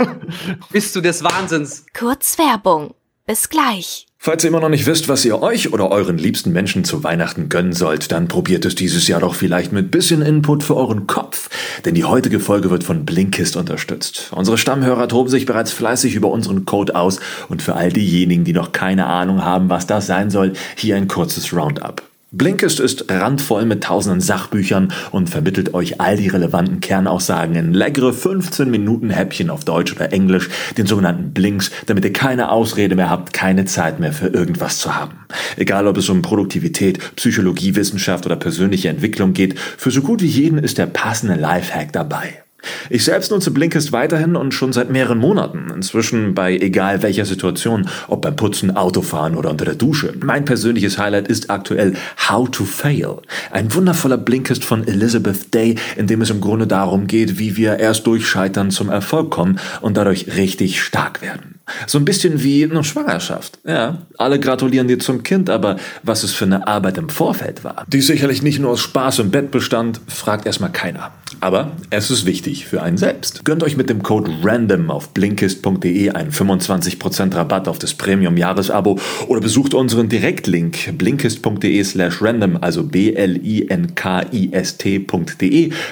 Bist du des Wahnsinns? Kurz Werbung. Bis gleich. Falls ihr immer noch nicht wisst, was ihr euch oder euren liebsten Menschen zu Weihnachten gönnen sollt, dann probiert es dieses Jahr doch vielleicht mit bisschen Input für euren Kopf. Denn die heutige Folge wird von Blinkist unterstützt. Unsere Stammhörer toben sich bereits fleißig über unseren Code aus und für all diejenigen, die noch keine Ahnung haben, was das sein soll, hier ein kurzes Roundup. Blinkist ist randvoll mit tausenden Sachbüchern und vermittelt euch all die relevanten Kernaussagen in leckere 15 Minuten Häppchen auf Deutsch oder Englisch, den sogenannten Blinks, damit ihr keine Ausrede mehr habt, keine Zeit mehr für irgendwas zu haben. Egal ob es um Produktivität, Psychologie, Wissenschaft oder persönliche Entwicklung geht, für so gut wie jeden ist der passende Lifehack dabei. Ich selbst nutze Blinkist weiterhin und schon seit mehreren Monaten. Inzwischen bei egal welcher Situation, ob beim Putzen, Autofahren oder unter der Dusche. Mein persönliches Highlight ist aktuell How to Fail. Ein wundervoller Blinkist von Elizabeth Day, in dem es im Grunde darum geht, wie wir erst durch Scheitern zum Erfolg kommen und dadurch richtig stark werden. So ein bisschen wie eine Schwangerschaft. Ja, alle gratulieren dir zum Kind, aber was es für eine Arbeit im Vorfeld war, die sicherlich nicht nur aus Spaß im Bett bestand, fragt erstmal keiner. Aber es ist wichtig für einen selbst. Gönnt euch mit dem Code RANDOM auf blinkist.de einen 25% Rabatt auf das Premium-Jahresabo oder besucht unseren Direktlink blinkist.de slash random, also b-l-i-n-k-i-s-t.de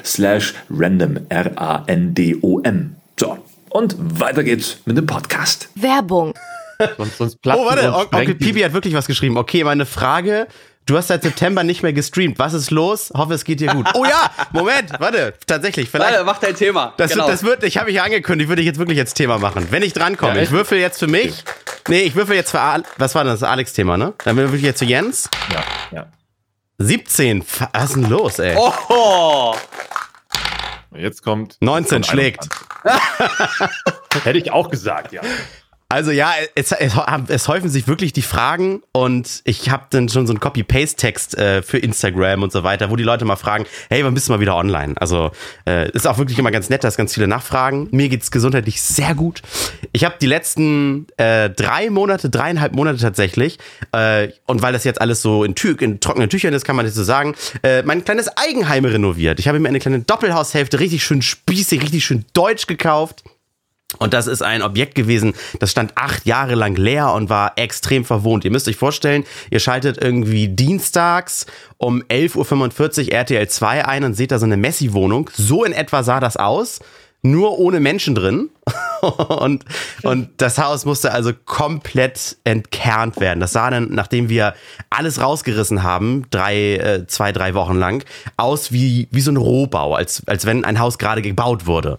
slash random, R-A-N-D-O-M. So, und weiter geht's mit dem Podcast. Werbung. Sonst, sonst Oh, warte, Onkel Pipi hat wirklich was geschrieben. Okay, meine Frage. Du hast seit September nicht mehr gestreamt. Was ist los? Hoffe, es geht dir gut. Oh ja, Moment, warte, tatsächlich, vielleicht. Warte, mach dein Thema. Das, genau. das wird, ich habe mich angekündigt, würde ich jetzt wirklich jetzt Thema machen. Wenn ich drankomme, Ja, ich würfel jetzt für mich. Nee, ich würfel jetzt für Al Was war das? Alex-Thema, ne? Dann würfel ich jetzt für Jens. Ja, ja. 17. F- Was ist denn los, ey? Oh, Jetzt kommt 19 kommt schlägt. 21. Hätte ich auch gesagt, ja. Also ja, es, es, es häufen sich wirklich die Fragen und ich habe dann schon so einen Copy-Paste-Text äh, für Instagram und so weiter, wo die Leute mal fragen, hey, wann bist du mal wieder online? Also äh, ist auch wirklich immer ganz nett, dass ganz viele nachfragen. Mir geht's gesundheitlich sehr gut. Ich habe die letzten äh, drei Monate, dreieinhalb Monate tatsächlich, äh, und weil das jetzt alles so in, Tü in trockenen Tüchern ist, kann man das so sagen, äh, mein kleines Eigenheim renoviert. Ich habe mir eine kleine Doppelhaushälfte richtig schön spießig, richtig schön deutsch gekauft. Und das ist ein Objekt gewesen, das stand acht Jahre lang leer und war extrem verwohnt. Ihr müsst euch vorstellen, ihr schaltet irgendwie dienstags um 11.45 Uhr RTL 2 ein und seht da so eine Messi-Wohnung. So in etwa sah das aus, nur ohne Menschen drin. und, und das Haus musste also komplett entkernt werden. Das sah dann, nachdem wir alles rausgerissen haben, drei, äh, zwei, drei Wochen lang, aus wie, wie so ein Rohbau, als, als wenn ein Haus gerade gebaut wurde.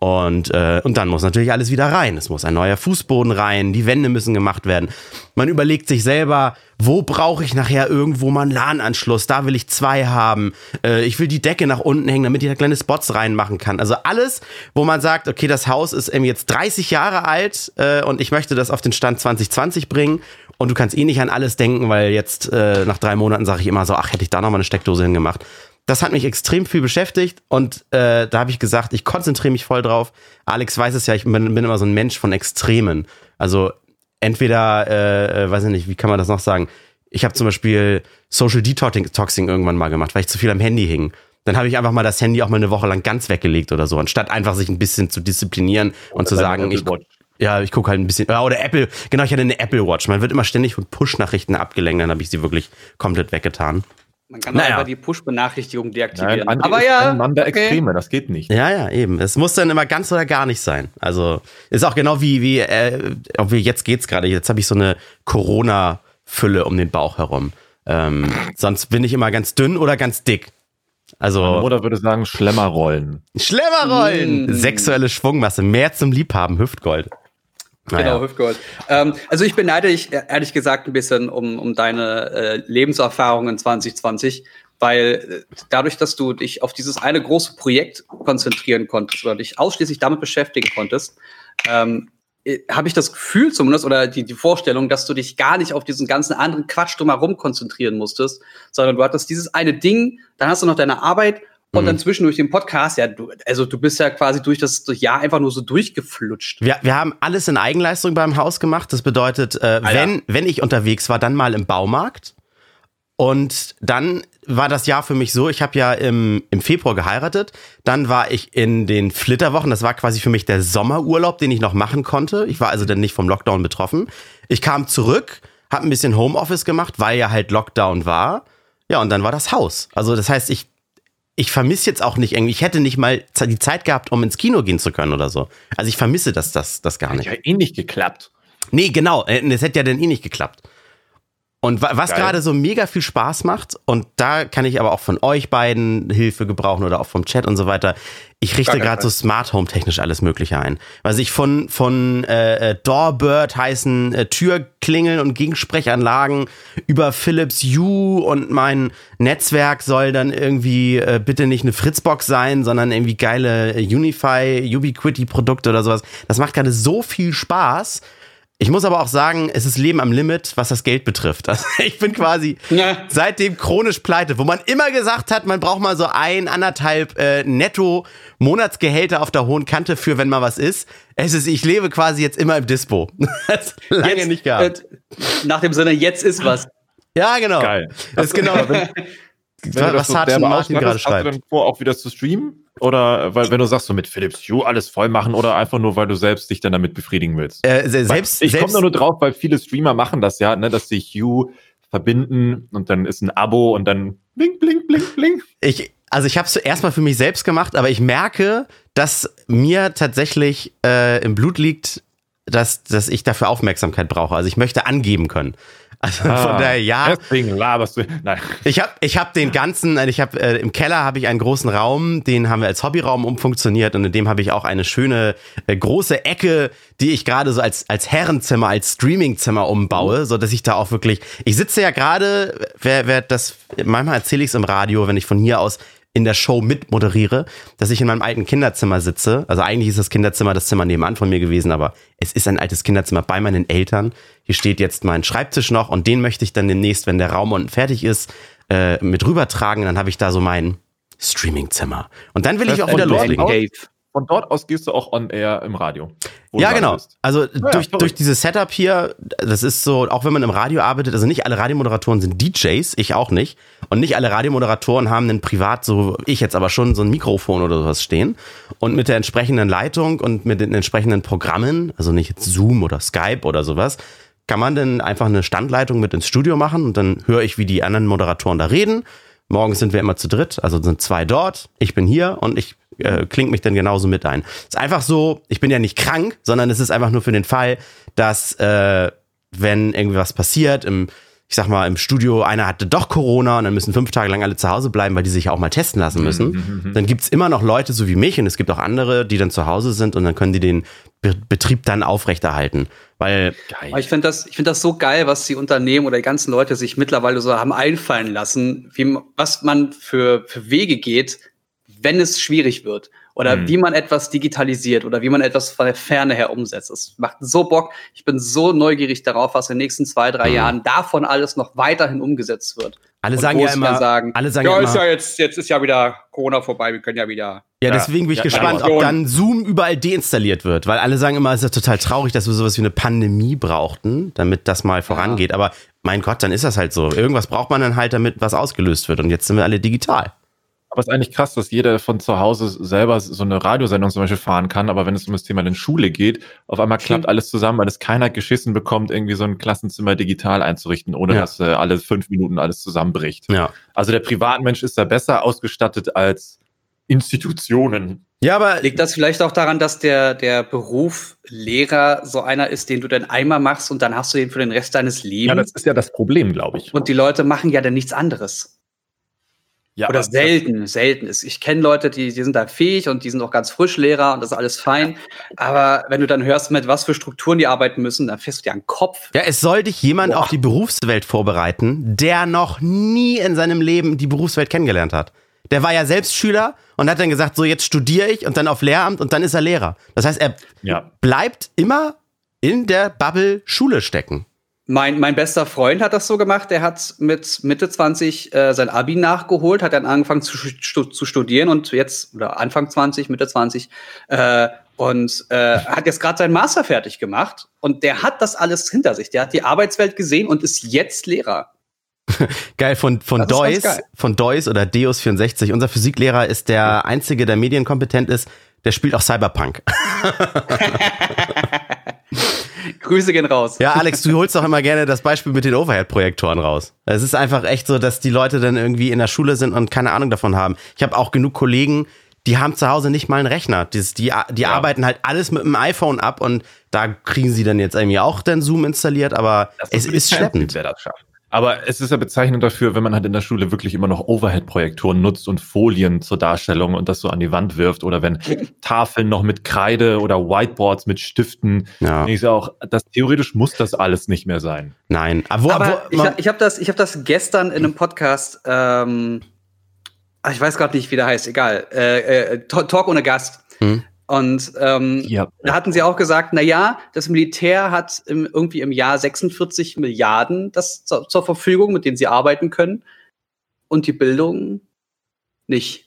Und, äh, und dann muss natürlich alles wieder rein. Es muss ein neuer Fußboden rein, die Wände müssen gemacht werden. Man überlegt sich selber, wo brauche ich nachher irgendwo mal einen LAN-Anschluss? Da will ich zwei haben. Äh, ich will die Decke nach unten hängen, damit ich da kleine Spots reinmachen kann. Also alles, wo man sagt, okay, das Haus ist eben jetzt 30 Jahre alt äh, und ich möchte das auf den Stand 2020 bringen. Und du kannst eh nicht an alles denken, weil jetzt äh, nach drei Monaten sage ich immer so, ach, hätte ich da noch mal eine Steckdose hingemacht. Das hat mich extrem viel beschäftigt und äh, da habe ich gesagt, ich konzentriere mich voll drauf. Alex weiß es ja, ich bin, bin immer so ein Mensch von Extremen. Also entweder, äh, äh, weiß ich nicht, wie kann man das noch sagen? Ich habe zum Beispiel Social Detoxing irgendwann mal gemacht, weil ich zu viel am Handy hing. Dann habe ich einfach mal das Handy auch mal eine Woche lang ganz weggelegt oder so, anstatt einfach sich ein bisschen zu disziplinieren und zu sagen, ich, ja, ich gucke halt ein bisschen. Oder Apple, genau, ich hatte eine Apple Watch. Man wird immer ständig von Push-Nachrichten abgelenkt, dann habe ich sie wirklich komplett weggetan. Man kann Naja. aber die Push-Benachrichtigung deaktivieren. Nein, aber ist ja, ein Mann der okay. Extreme, das geht nicht. Ja, ja, eben. Es muss dann immer ganz oder gar nicht sein. Also ist auch genau wie, wie äh, ob wir jetzt geht's gerade. Jetzt habe ich so eine Corona-Fülle um den Bauch herum. Ähm, sonst bin ich immer ganz dünn oder ganz dick. Also Oder würde sagen, Schlemmerrollen. Schlemmerrollen, Mm. sexuelle Schwungmasse, mehr zum Liebhaben, Hüftgold. Genau, Naja. Hüftgold. Ähm, also ich beneide dich äh, ehrlich gesagt ein bisschen um, um deine äh, Lebenserfahrung in 2020, weil äh, dadurch, dass du dich auf dieses eine große Projekt konzentrieren konntest oder dich ausschließlich damit beschäftigen konntest, ähm, äh, habe ich das Gefühl zumindest oder die, die Vorstellung, dass du dich gar nicht auf diesen ganzen anderen Quatsch drumherum konzentrieren musstest, sondern du hattest dieses eine Ding, dann hast du noch deine Arbeit und Mhm. dann zwischendurch den Podcast. Ja, du, also du bist ja quasi durch das Jahr einfach nur so durchgeflutscht. Wir, wir haben alles in Eigenleistung beim Haus gemacht. Das bedeutet, äh, wenn, wenn ich unterwegs war, dann mal im Baumarkt. Und dann war das Jahr für mich so, ich habe ja im, im Februar geheiratet, dann war ich in den Flitterwochen, das war quasi für mich der Sommerurlaub, den ich noch machen konnte. Ich war also dann nicht vom Lockdown betroffen. Ich kam zurück, habe ein bisschen Homeoffice gemacht, weil ja halt Lockdown war. Ja, und dann war das Haus. Also das heißt, ich, ich vermisse jetzt auch nicht irgendwie, ich hätte nicht mal die Zeit gehabt, um ins Kino gehen zu können oder so. Also ich vermisse das, das, das gar nicht. ja eh nicht geklappt. Nee, genau. äh, Es hätte ja dann eh nicht geklappt. Und wa- was gerade so mega viel Spaß macht, und da kann ich aber auch von euch beiden Hilfe gebrauchen oder auch vom Chat und so weiter. Ich richte gerade so. Smart Home technisch alles Mögliche ein. Was ich von, von äh, äh, Doorbird heißen äh, Türklingeln und Gegensprechanlagen über Philips Hue und mein Netzwerk soll dann irgendwie äh, bitte nicht eine Fritzbox sein, sondern irgendwie geile äh, Unify, Ubiquiti Produkte oder sowas. Das macht gerade so viel Spaß Ich muss aber auch sagen, es ist Leben am Limit, was das Geld betrifft. Also ich bin quasi Ja. seitdem chronisch pleite, wo man immer gesagt hat, man braucht mal so ein, anderthalb äh, netto Monatsgehälter auf der hohen Kante für, wenn mal was ist. Es ist, ich lebe quasi jetzt immer im Dispo. Das lange Jetzt, nicht gehabt. äh, nach dem Sinne, jetzt ist was. ja, genau. Geil. Das ist genau, Wenn was so Martin, Martin gerade ausstattest, hast du schreibt. dann vor, auch wieder zu streamen? Oder weil, wenn du sagst, so mit Philips Hue alles voll machen oder einfach nur, weil du selbst dich dann damit befriedigen willst? Äh, Weil selbst, ich komme da nur drauf, weil viele Streamer machen das ja, ne, dass sie Hue verbinden und dann ist ein Abo und dann blink, blink, blink, blink. ich, also ich habe es zuerst mal für mich selbst gemacht, aber ich merke, dass mir tatsächlich äh, im Blut liegt, dass, dass ich dafür Aufmerksamkeit brauche. Also ich möchte angeben können. Also von daher ja. Deswegen laberst du. Nein. Ich habe ich hab den ganzen, ich habe äh, im Keller habe ich einen großen Raum, den haben wir als Hobbyraum umfunktioniert und in dem habe ich auch eine schöne äh, große Ecke, die ich gerade so als als Herrenzimmer, als Streamingzimmer umbaue, so dass ich da auch wirklich, ich sitze ja gerade, wer wer das manchmal erzähle ich es im Radio, wenn ich von hier aus in der Show mit moderiere, dass ich in meinem alten Kinderzimmer sitze. Also eigentlich ist das Kinderzimmer das Zimmer nebenan von mir gewesen, aber es ist ein altes Kinderzimmer bei meinen Eltern. Hier steht jetzt mein Schreibtisch noch und den möchte ich dann demnächst, wenn der Raum unten fertig ist, äh, mit rübertragen. Dann habe ich da so mein Streamingzimmer. Und dann will Das ich auch wieder loslegen. Von dort aus gehst du auch on air im Radio. Ja, genau. bist. Also ja, durch, durch dieses Setup hier, das ist so, auch wenn man im Radio arbeitet, also nicht alle Radiomoderatoren sind DJs, ich auch nicht. Und nicht alle Radiomoderatoren haben einen privat, so ich jetzt aber schon, so ein Mikrofon oder sowas stehen. Und mit der entsprechenden Leitung und mit den entsprechenden Programmen, also nicht jetzt Zoom oder Skype oder sowas, kann man dann einfach eine Standleitung mit ins Studio machen und dann höre ich, wie die anderen Moderatoren da reden. Morgens sind wir immer zu dritt, also sind zwei dort, ich bin hier und ich äh, klingt mich dann genauso mit ein. Ist einfach so, ich bin ja nicht krank, sondern es ist einfach nur für den Fall, dass äh, wenn irgendwie was passiert im ich sag mal, im Studio, einer hatte doch Corona und dann müssen fünf Tage lang alle zu Hause bleiben, weil die sich auch mal testen lassen müssen. Dann gibt's immer noch Leute so wie mich und es gibt auch andere, die dann zu Hause sind und dann können die den Be Betrieb dann aufrechterhalten. Weil Aber ich finde das, ich finde das so geil, was die Unternehmen oder die ganzen Leute sich mittlerweile so haben einfallen lassen, wie, was man für, für Wege geht, wenn es schwierig wird. Oder Mhm. wie man etwas digitalisiert oder wie man etwas von der Ferne her umsetzt. Es macht so Bock. Ich bin so neugierig darauf, was in den nächsten zwei, drei Mhm. Jahren davon alles noch weiterhin umgesetzt wird. alle Und sagen ja immer, sagen, alle sagen ja, ist ja jetzt, jetzt ist ja wieder Corona vorbei, wir können ja wieder. Ja, deswegen bin ich Ja, gespannt, ob dann Zoom überall deinstalliert wird, weil alle sagen immer, es ist ja total traurig, dass wir sowas wie eine Pandemie brauchten, damit das mal vorangeht. Aber mein Gott, dann ist das halt so. Irgendwas braucht man dann halt, damit was ausgelöst wird. Und jetzt sind wir alle digital. Aber es ist eigentlich krass, dass jeder von zu Hause selber so eine Radiosendung zum Beispiel fahren kann, aber wenn es um das Thema in Schule geht, auf einmal klappt alles zusammen, weil es keiner geschissen bekommt, irgendwie so ein Klassenzimmer digital einzurichten, ohne Ja. dass äh, alle fünf Minuten alles zusammenbricht. Ja. Also der Privatmensch ist da besser ausgestattet als Institutionen. Ja, aber Liegt das vielleicht auch daran, dass der, der Beruf Lehrer so einer ist, den du dann einmal machst und dann hast du ihn für den Rest deines Ja, Lebens? das ist ja das Problem, glaube ich. und die Leute machen ja dann nichts anderes. Ja, Oder selten, selten ist. Ich kenne Leute, die, die sind da fähig und die sind auch ganz frisch Lehrer und das ist alles fein. Aber wenn du dann hörst, mit was für Strukturen die arbeiten müssen, dann fährst du dir an den Kopf. ja, es soll dich jemand Boah. auf die Berufswelt vorbereiten, der noch nie in seinem Leben die Berufswelt kennengelernt hat. Der war ja selbst Schüler und hat dann gesagt, so jetzt studiere ich und dann auf Lehramt und dann ist er Lehrer. Das heißt, er Ja. bleibt immer in der Bubble Schule stecken. Mein, mein bester Freund hat das so gemacht. Der hat mit Mitte 20 äh, sein Abi nachgeholt, hat dann angefangen zu, stu zu studieren und jetzt, oder Anfang 20, Mitte 20, äh, und äh, hat jetzt gerade seinen Master fertig gemacht. Und der hat das alles hinter sich. Der hat die Arbeitswelt gesehen und ist jetzt Lehrer. Geil, von, von Deus, von Deus oder Deus64. Unser Physiklehrer ist der einzige, der medienkompetent ist. Der spielt auch Cyberpunk. Grüße gehen raus. Ja, Alex, du holst doch immer gerne das Beispiel mit den Overhead-Projektoren raus. Es ist einfach echt so, dass die Leute dann irgendwie in der Schule sind und keine Ahnung davon haben. Ich habe auch genug Kollegen, die haben zu Hause nicht mal einen Rechner. Die, die, die Ja. arbeiten halt alles mit dem iPhone ab und da kriegen sie dann jetzt irgendwie auch den Zoom installiert, aber es ist schleppend. Wer das schafft. Aber es ist ja bezeichnend dafür, wenn man halt in der Schule wirklich immer noch Overhead-Projektoren nutzt und Folien zur Darstellung und das so an die Wand wirft oder wenn Tafeln noch mit Kreide oder Whiteboards mit Stiften. Ja. Ich sage auch, das theoretisch muss das alles nicht mehr sein. Nein. Aber, wo, Aber wo, ich, ich habe das, ich hab das gestern in einem Podcast, ähm, ah, ich weiß gerade nicht, wie der heißt, egal, äh, äh, Talk ohne Gast. Hm. Und ähm, ja. da hatten sie auch gesagt, na ja, das Militär hat im, irgendwie im Jahr 46 Milliarden das zur, zur Verfügung, mit denen sie arbeiten können. Und die Bildung nicht.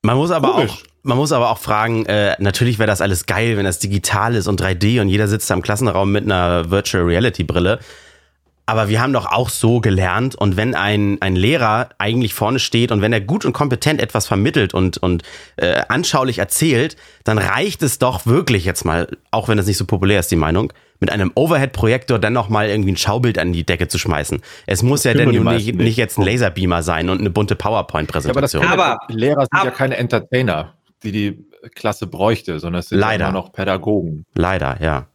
Man muss aber Komisch. auch, man muss aber auch fragen, äh, natürlich wäre das alles geil, wenn das digital ist und 3D und jeder sitzt da im Klassenraum mit einer Virtual Reality Brille. Aber wir haben doch auch so gelernt und wenn ein, ein Lehrer eigentlich vorne steht und wenn er gut und kompetent etwas vermittelt und, und äh, anschaulich erzählt, dann reicht es doch wirklich jetzt mal, auch wenn das nicht so populär ist, die Meinung, mit einem Overhead-Projektor dann noch mal irgendwie ein Schaubild an die Decke zu schmeißen. Es muss ja dann nicht, nicht jetzt ein Laserbeamer sein und eine bunte PowerPoint-Präsentation. Ja, aber, aber Lehrer sind aber, ja keine Entertainer, die die Klasse bräuchte, sondern es sind Leider. immer noch Pädagogen. Leider, ja.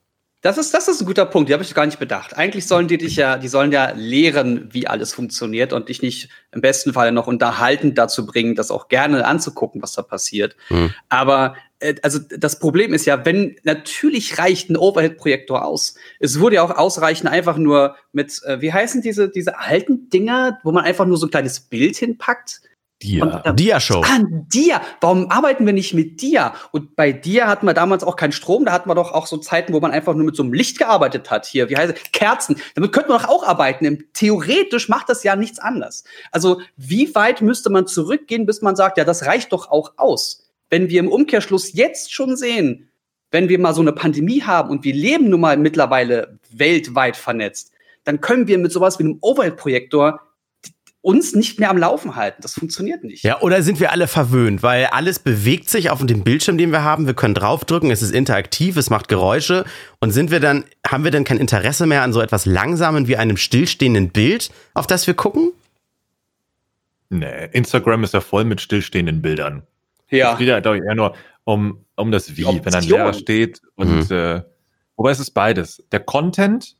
Das ist, das ist ein guter Punkt, die habe ich gar nicht bedacht. Eigentlich sollen die dich ja, die sollen ja lehren, wie alles funktioniert und dich nicht im besten Fall noch unterhaltend dazu bringen, das auch gerne anzugucken, was da passiert. Mhm. Aber äh, also das Problem ist ja, wenn natürlich reicht ein Overhead-Projektor aus. Es würde ja auch ausreichen, einfach nur mit, äh, wie heißen diese, diese alten Dinger, wo man einfach nur so ein kleines Bild hinpackt. Dia. Dia-Show. Ah, Dia. Warum arbeiten wir nicht mit Dia? Und bei Dia hatten wir damals auch keinen Strom. Da hatten wir doch auch so Zeiten, wo man einfach nur mit so einem Licht gearbeitet hat. Hier, wie heißt es? Kerzen. Damit könnte man doch auch arbeiten. Theoretisch macht das ja nichts anders. Also, wie weit müsste man zurückgehen, bis man sagt, ja, das reicht doch auch aus? Wenn wir im Umkehrschluss jetzt schon sehen, wenn wir mal so eine Pandemie haben und wir leben nun mal mittlerweile weltweit vernetzt, dann können wir mit sowas wie einem Overhead-Projektor uns nicht mehr am Laufen halten. Das funktioniert nicht. Ja, oder sind wir alle verwöhnt, weil alles bewegt sich auf dem Bildschirm, den wir haben. Wir können draufdrücken, es ist interaktiv, es macht Geräusche. Und sind wir dann, haben wir dann kein Interesse mehr an so etwas Langsamen wie einem stillstehenden Bild, auf das wir gucken? Nee, Instagram ist ja voll mit stillstehenden Bildern. Ja. Es geht ja, glaube ich, eher nur um, um das Wie, wenn ein Lehrer steht und, mhm. äh, wobei es ist beides. Der Content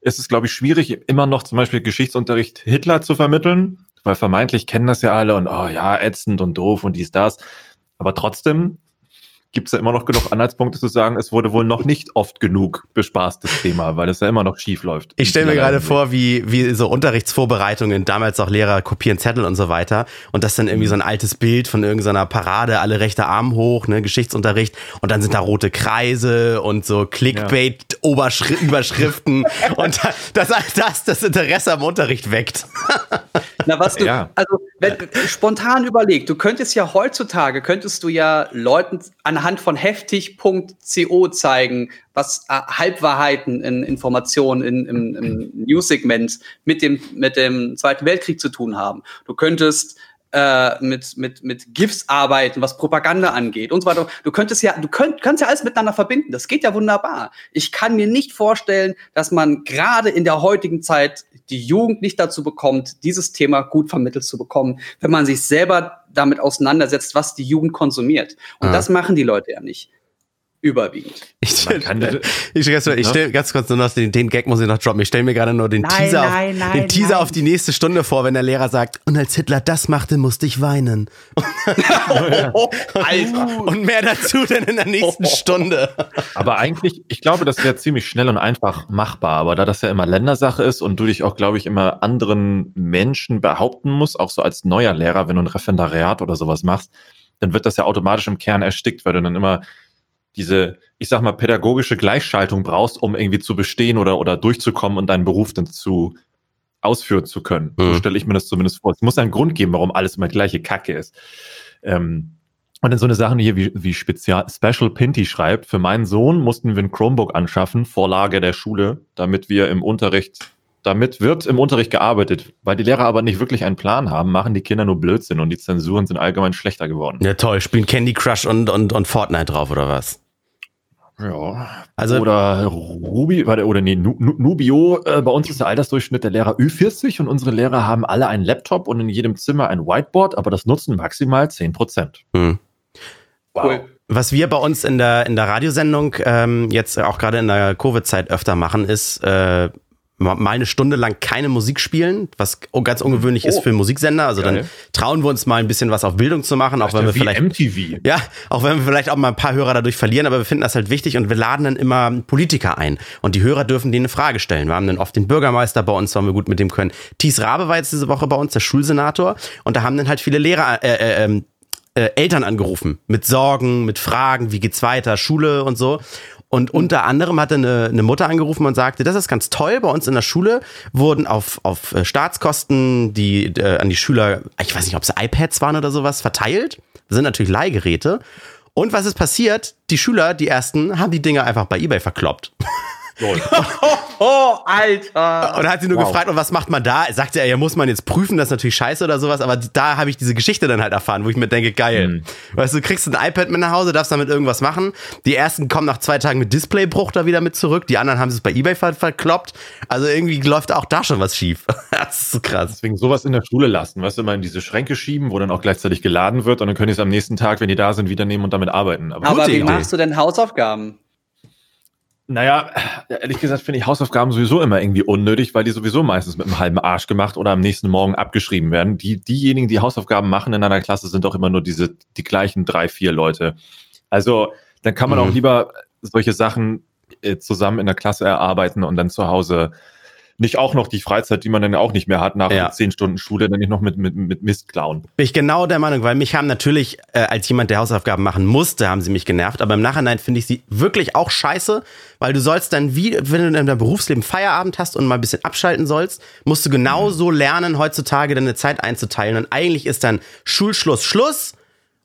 ist es, glaube ich, schwierig, immer noch zum Beispiel Geschichtsunterricht Hitler zu vermitteln, weil vermeintlich kennen das ja alle und oh ja, ätzend und doof und dies, das. Aber trotzdem gibt es ja immer noch genug Anhaltspunkte zu sagen, es wurde wohl noch nicht oft genug bespaßt, das Thema, weil es ja immer noch schief läuft. Ich stelle mir gerade vor, wie, wie so Unterrichtsvorbereitungen, damals auch Lehrer kopieren Zettel und so weiter und das dann irgendwie so ein altes Bild von irgendeiner Parade, alle rechte Arm hoch, ne, Geschichtsunterricht und dann sind da rote Kreise und so Clickbait-Überschriften und das, das das Interesse am Unterricht weckt. Na, was du, ja. also wenn, spontan überlegt, du könntest ja heutzutage, könntest du ja Leuten anhand von heftig.co zeigen, was äh, Halbwahrheiten in Informationen in, im, im News-Segment mit dem, mit dem Zweiten Weltkrieg zu tun haben. Du könntest äh, mit, mit, mit GIFs arbeiten, was Propaganda angeht und so weiter. Du könntest ja, du könnt, kannst ja alles miteinander verbinden. Das geht ja wunderbar. Ich kann mir nicht vorstellen, dass man gerade in der heutigen Zeit die Jugend nicht dazu bekommt, dieses Thema gut vermittelt zu bekommen, wenn man sich selber damit auseinandersetzt, was die Jugend konsumiert. Und ah. das machen die Leute ja nicht überwiegend. Ich, stell, ich, ich, ich stell ganz kurz nur noch den, den Gag muss ich noch droppen. Ich stelle mir gerade nur den nein, Teaser, nein, auf, nein, den Teaser auf die nächste Stunde vor, wenn der Lehrer sagt, und als Hitler das machte, musste ich weinen. oh, Alter. Und mehr dazu denn in der nächsten Stunde. Aber eigentlich, ich glaube, das wäre ziemlich schnell und einfach machbar. Aber da das ja immer Ländersache ist und du dich auch, glaube ich, immer anderen Menschen behaupten musst, auch so als neuer Lehrer, wenn du ein Referendariat oder sowas machst, dann wird das ja automatisch im Kern erstickt, weil du dann immer diese, ich sag mal, pädagogische Gleichschaltung brauchst, um irgendwie zu bestehen oder, oder durchzukommen und deinen Beruf dann zu ausführen zu können. Mhm. So stelle ich mir das zumindest vor. Es muss einen Grund geben, warum alles immer gleiche Kacke ist. Ähm, und dann so eine Sache hier wie, wie Spezial, Special Pinty schreibt, für meinen Sohn mussten wir ein Chromebook anschaffen, Vorlage der Schule, damit wir im Unterricht, damit wird im Unterricht gearbeitet. Weil die Lehrer aber nicht wirklich einen Plan haben, machen die Kinder nur Blödsinn und die Zensuren sind allgemein schlechter geworden. Ja toll, spielen Candy Crush und, und, und Fortnite drauf oder was? Ja. Also, oder Ruby, oder nee, Nubio, äh, bei uns ist der Altersdurchschnitt der Lehrer Ü40 und unsere Lehrer haben alle einen Laptop und in jedem Zimmer ein Whiteboard, aber das nutzen maximal 10 Prozent. Hm. Wow. Cool. Was wir bei uns in der, in der Radiosendung ähm, jetzt auch gerade in der Covid-Zeit öfter machen, ist äh, mal eine Stunde lang keine Musik spielen, was ganz ungewöhnlich oh. ist für Musiksender. Also Geil. dann trauen wir uns mal ein bisschen was auf Bildung zu machen, auch wenn wir vielleicht MTV. Ja, auch wenn wir vielleicht auch mal ein paar Hörer dadurch verlieren, aber wir finden das halt wichtig und wir laden dann immer Politiker ein und die Hörer dürfen denen eine Frage stellen. Wir haben dann oft den Bürgermeister bei uns, weil wir gut mit dem können. Thies Rabe war jetzt diese Woche bei uns, der Schulsenator und da haben dann halt viele Lehrer äh, äh, ähm, äh, Eltern angerufen mit Sorgen, mit Fragen, wie geht's weiter, Schule und so. Und unter anderem hatte eine, eine Mutter angerufen und sagte, das ist ganz toll, bei uns in der Schule wurden auf, auf äh, Staatskosten die äh, an die Schüler, ich weiß nicht, ob es iPads waren oder sowas, verteilt. Das sind natürlich Leihgeräte. Und was ist passiert? Die Schüler, die ersten, haben die Dinger einfach bei eBay verkloppt. Oh, Alter. Und dann hat sie nur Wow. gefragt, und was macht man da? Sagte er, ja, muss man jetzt prüfen, das ist natürlich scheiße oder sowas, aber da habe ich diese Geschichte dann halt erfahren, wo ich mir denke, geil. Weißt du, du kriegst ein iPad mit nach Hause, darfst damit irgendwas machen. Die ersten kommen nach zwei Tagen mit Displaybruch da wieder mit zurück, die anderen haben es bei Ebay ver verkloppt. Also irgendwie läuft auch da schon was schief. das ist so krass. Deswegen sowas in der Schule lassen, weißt du, mal in diese Schränke schieben, wo dann auch gleichzeitig geladen wird und dann können die es am nächsten Tag, wenn die da sind, wieder nehmen und damit arbeiten. Aber, Aber wie Idee. machst du denn Hausaufgaben? Naja, ehrlich gesagt finde ich Hausaufgaben sowieso immer irgendwie unnötig, weil die sowieso meistens mit einem halben Arsch gemacht oder am nächsten Morgen abgeschrieben werden. Die, diejenigen, die Hausaufgaben machen in einer Klasse, sind doch immer nur diese, die gleichen drei, vier Leute. Also, dann kann man Mhm. auch lieber solche Sachen äh, zusammen in der Klasse erarbeiten und dann zu Hause nicht auch noch die Freizeit, die man dann auch nicht mehr hat, nach Ja. zehn Stunden Schule, dann nicht noch mit, mit, mit Mist klauen. Bin ich genau der Meinung, weil mich haben natürlich, äh, als jemand, der Hausaufgaben machen musste, haben sie mich genervt. Aber im Nachhinein finde ich sie wirklich auch scheiße, weil du sollst dann, wie, wenn du in deinem Berufsleben Feierabend hast und mal ein bisschen abschalten sollst, musst du genauso lernen, heutzutage deine Zeit einzuteilen. Und eigentlich ist dann Schulschluss Schluss.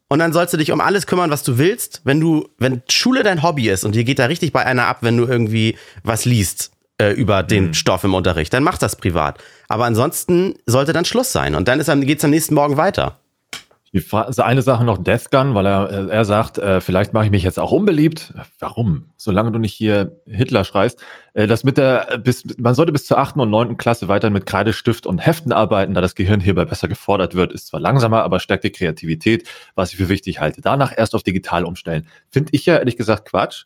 Und dann sollst du dich um alles kümmern, was du willst. Wenn du, wenn Schule dein Hobby ist und dir geht da richtig bei einer ab, wenn du irgendwie was liest äh, über den Stoff im Unterricht, dann mach das privat. Aber ansonsten sollte dann Schluss sein. Und dann dann geht's am nächsten Morgen weiter. Die also eine Sache noch Death Gun, weil er, äh, er sagt, äh, vielleicht mache ich mich jetzt auch unbeliebt. Warum? Solange du nicht hier Hitler schreist. Äh, das mit der, äh, bis, man sollte bis zur achten und neunten Klasse weiterhin mit Kreidestift und Heften arbeiten, da das Gehirn hierbei besser gefordert wird. Ist zwar langsamer, aber stärkt die Kreativität, was ich für wichtig halte. Danach erst auf digital umstellen. Finde ich ja ehrlich gesagt Quatsch,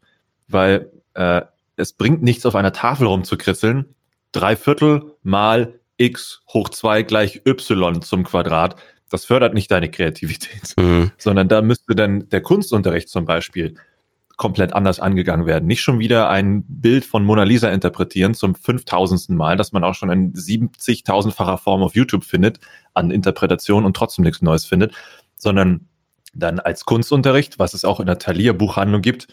weil äh, es bringt nichts, auf einer Tafel rumzukritzeln. Drei Viertel mal x hoch zwei gleich y zum Quadrat. Das fördert nicht deine Kreativität, Mhm. sondern da müsste dann der Kunstunterricht zum Beispiel komplett anders angegangen werden. Nicht schon wieder ein Bild von Mona Lisa interpretieren zum 5000. Mal, das man auch schon in 70.000-facher Form auf YouTube findet, an Interpretation und trotzdem nichts Neues findet, sondern dann als Kunstunterricht, was es auch in der Thalia Buchhandlung gibt,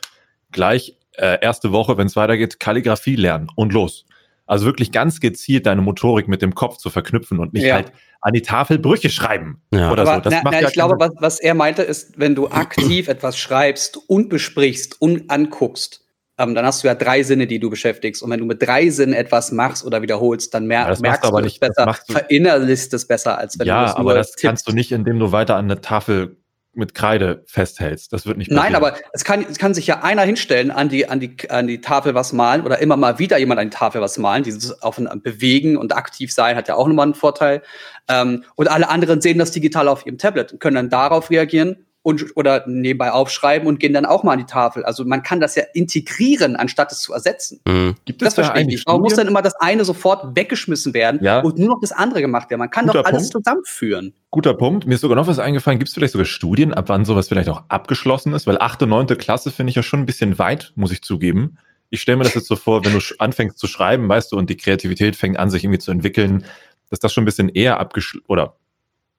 gleich äh, erste Woche, wenn es weitergeht, Kalligrafie lernen und los. Also wirklich ganz gezielt deine Motorik mit dem Kopf zu verknüpfen und nicht Ja. halt an die Tafel Brüche schreiben Ja. oder Aber so. Das na, macht na, ja ich glaube, was, was er meinte, ist, wenn du aktiv etwas schreibst und besprichst und anguckst, ähm, dann hast du ja drei Sinne, die du beschäftigst. Und wenn du mit drei Sinnen etwas machst oder wiederholst, dann mer Ja, merkst du aber du es besser, du- verinnerlichst es besser, als wenn du ja, es aber nur das tippst. kannst du nicht, indem du weiter an der Tafel mit Kreide festhältst. Das wird nicht Nein, passieren. aber es kann, es kann sich ja einer hinstellen, an die, an, die, an die Tafel was malen oder immer mal wieder jemand an die Tafel was malen. Dieses auf ein Bewegen und aktiv sein hat ja auch nochmal einen Vorteil. Ähm, und alle anderen sehen das digital auf ihrem Tablet und können dann darauf reagieren und, oder nebenbei aufschreiben und gehen dann auch mal an die Tafel. Also man kann das ja integrieren, anstatt es zu ersetzen. Mhm. Gibt Das da verstehe ich nicht. Warum muss dann immer das eine sofort weggeschmissen werden Ja. und nur noch das andere gemacht werden? Man kann Guter doch alles Punkt. zusammenführen. Guter Punkt. Mir ist sogar noch was eingefallen. Gibt es vielleicht sogar Studien, ab wann sowas vielleicht auch abgeschlossen ist? Weil achte, neunte Klasse finde ich ja schon ein bisschen weit, muss ich zugeben. Ich stelle mir das jetzt so vor, wenn du anfängst zu schreiben, weißt du, und die Kreativität fängt an, sich irgendwie zu entwickeln, dass das schon ein bisschen eher abgeschlossen, oder